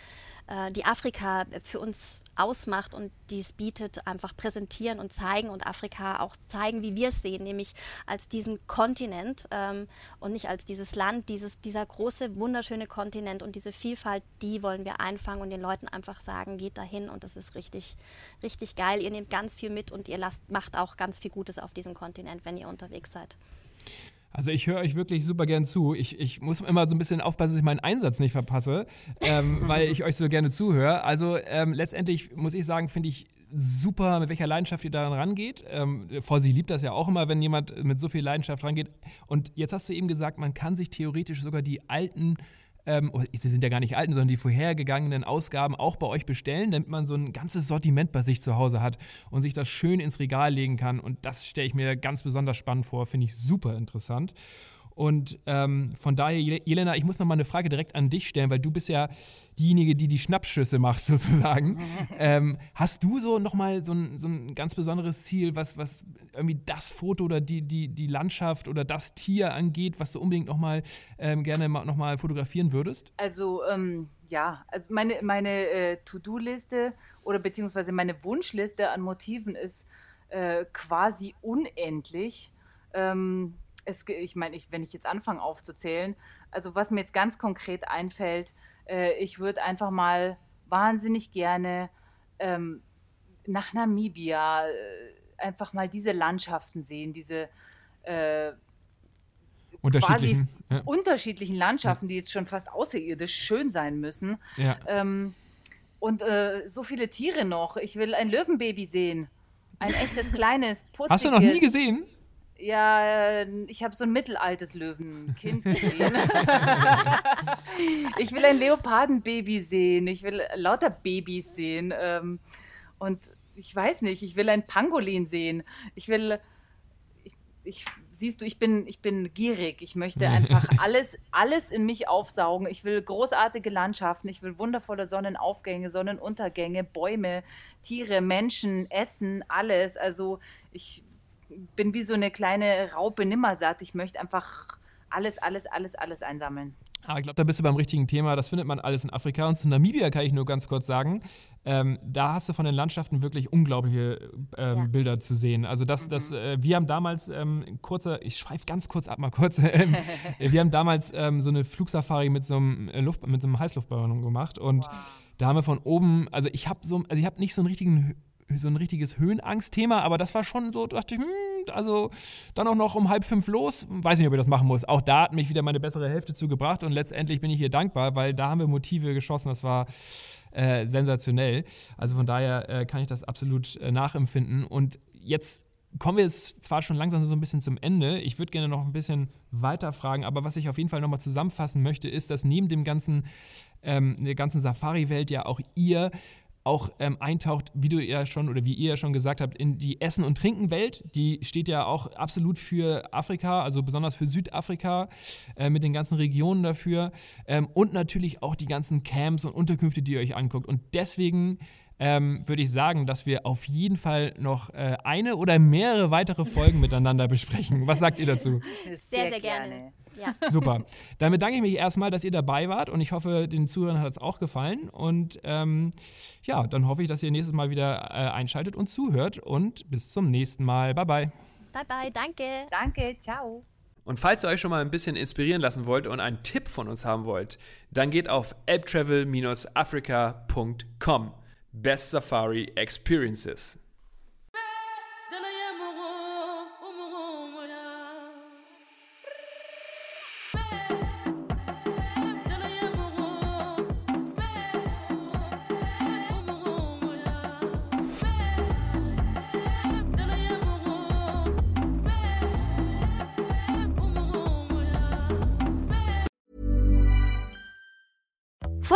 äh, die Afrika für uns ausmacht und dies bietet, einfach präsentieren und zeigen und Afrika auch zeigen, wie wir es sehen, nämlich als diesen Kontinent ähm, und nicht als dieses Land, dieses, dieser große, wunderschöne Kontinent und diese Vielfalt, die wollen wir einfangen und den Leuten einfach sagen, geht dahin und das ist richtig, richtig geil. Ihr nehmt ganz viel mit und ihr lasst, macht auch ganz viel Gutes auf diesem Kontinent, wenn ihr unterwegs seid. Also ich höre euch wirklich super gern zu. Ich, ich muss immer so ein bisschen aufpassen, dass ich meinen Einsatz nicht verpasse, ähm, weil ich euch so gerne zuhöre. Also ähm, letztendlich muss ich sagen, finde ich super, mit welcher Leidenschaft ihr daran rangeht. Ähm, sie liebt das ja auch immer, wenn jemand mit so viel Leidenschaft rangeht. Und jetzt hast du eben gesagt, man kann sich theoretisch sogar die alten ähm, oh, sie sind ja gar nicht alten, sondern die vorhergegangenen Ausgaben auch bei euch bestellen, damit man so ein ganzes Sortiment bei sich zu Hause hat und sich das schön ins Regal legen kann. Und das stelle ich mir ganz besonders spannend vor, finde ich super interessant. Und ähm, von daher, Jelena, ich muss noch mal eine Frage direkt an dich stellen, weil du bist ja diejenige, die die Schnappschüsse macht sozusagen. ähm, hast du so noch mal so ein, so ein ganz besonderes Ziel, was, was irgendwie das Foto oder die, die, die Landschaft oder das Tier angeht, was du unbedingt noch mal ähm, gerne noch mal fotografieren würdest? Also ähm, ja, also meine, meine äh, To-Do-Liste oder beziehungsweise meine Wunschliste an Motiven ist äh, quasi unendlich. Ähm, es, ich meine, ich, wenn ich jetzt anfange aufzuzählen, also was mir jetzt ganz konkret einfällt, äh, ich würde einfach mal wahnsinnig gerne ähm, nach Namibia äh, einfach mal diese Landschaften sehen, diese äh, unterschiedlichen, ja. unterschiedlichen Landschaften, die jetzt schon fast außerirdisch schön sein müssen. Ja. Ähm, und äh, so viele Tiere noch. Ich will ein Löwenbaby sehen. Ein echtes kleines, putziges. Hast du noch nie gesehen? Ja, ich habe so ein mittelaltes Löwenkind gesehen. ich will ein Leopardenbaby sehen. Ich will lauter Babys sehen. Ähm, und ich weiß nicht, ich will ein Pangolin sehen. Ich will. Ich, ich, siehst du, ich bin, ich bin gierig. Ich möchte einfach alles, alles in mich aufsaugen. Ich will großartige Landschaften. Ich will wundervolle Sonnenaufgänge, Sonnenuntergänge, Bäume, Tiere, Menschen, Essen, alles. Also ich bin wie so eine kleine Raupe nimmersatt. Ich möchte einfach alles, alles, alles, alles einsammeln. Aber ich glaube, da bist du beim richtigen Thema. Das findet man alles in Afrika. Und zu Namibia kann ich nur ganz kurz sagen, ähm, da hast du von den Landschaften wirklich unglaubliche ähm, ja. Bilder zu sehen. Also das, mhm. das, äh, wir haben damals ähm, kurze, ich schweife ganz kurz ab mal kurz, ähm, wir haben damals ähm, so eine Flugsafari mit so einem, äh, Luft, mit so einem Heißluftballon gemacht und wow. da haben wir von oben, also ich habe so, also ich habe nicht so einen richtigen so ein richtiges Höhenangstthema, aber das war schon so, dachte ich, hm, also dann auch noch um halb fünf los. Weiß nicht, ob ich das machen muss. Auch da hat mich wieder meine bessere Hälfte zugebracht und letztendlich bin ich hier dankbar, weil da haben wir Motive geschossen. Das war äh, sensationell. Also von daher äh, kann ich das absolut äh, nachempfinden. Und jetzt kommen wir jetzt zwar schon langsam so ein bisschen zum Ende. Ich würde gerne noch ein bisschen weiter fragen, aber was ich auf jeden Fall nochmal zusammenfassen möchte, ist, dass neben dem ganzen, ähm, der ganzen Safari-Welt ja auch ihr auch ähm, eintaucht, wie du ja schon oder wie ihr ja schon gesagt habt, in die Essen- und Trinkenwelt. Die steht ja auch absolut für Afrika, also besonders für Südafrika, äh, mit den ganzen Regionen dafür. Ähm, und natürlich auch die ganzen Camps und Unterkünfte, die ihr euch anguckt. Und deswegen ähm, würde ich sagen, dass wir auf jeden Fall noch äh, eine oder mehrere weitere Folgen miteinander besprechen. Was sagt ihr dazu? Sehr, sehr, sehr gerne. gerne. Ja. Super. Dann bedanke ich mich erstmal, dass ihr dabei wart und ich hoffe, den Zuhörern hat es auch gefallen. Und ähm, ja, dann hoffe ich, dass ihr nächstes Mal wieder äh, einschaltet und zuhört. Und bis zum nächsten Mal. Bye, bye. Bye, bye. Danke. Danke. Ciao. Und falls ihr euch schon mal ein bisschen inspirieren lassen wollt und einen Tipp von uns haben wollt, dann geht auf elbtravel-africa.com. Best Safari Experiences.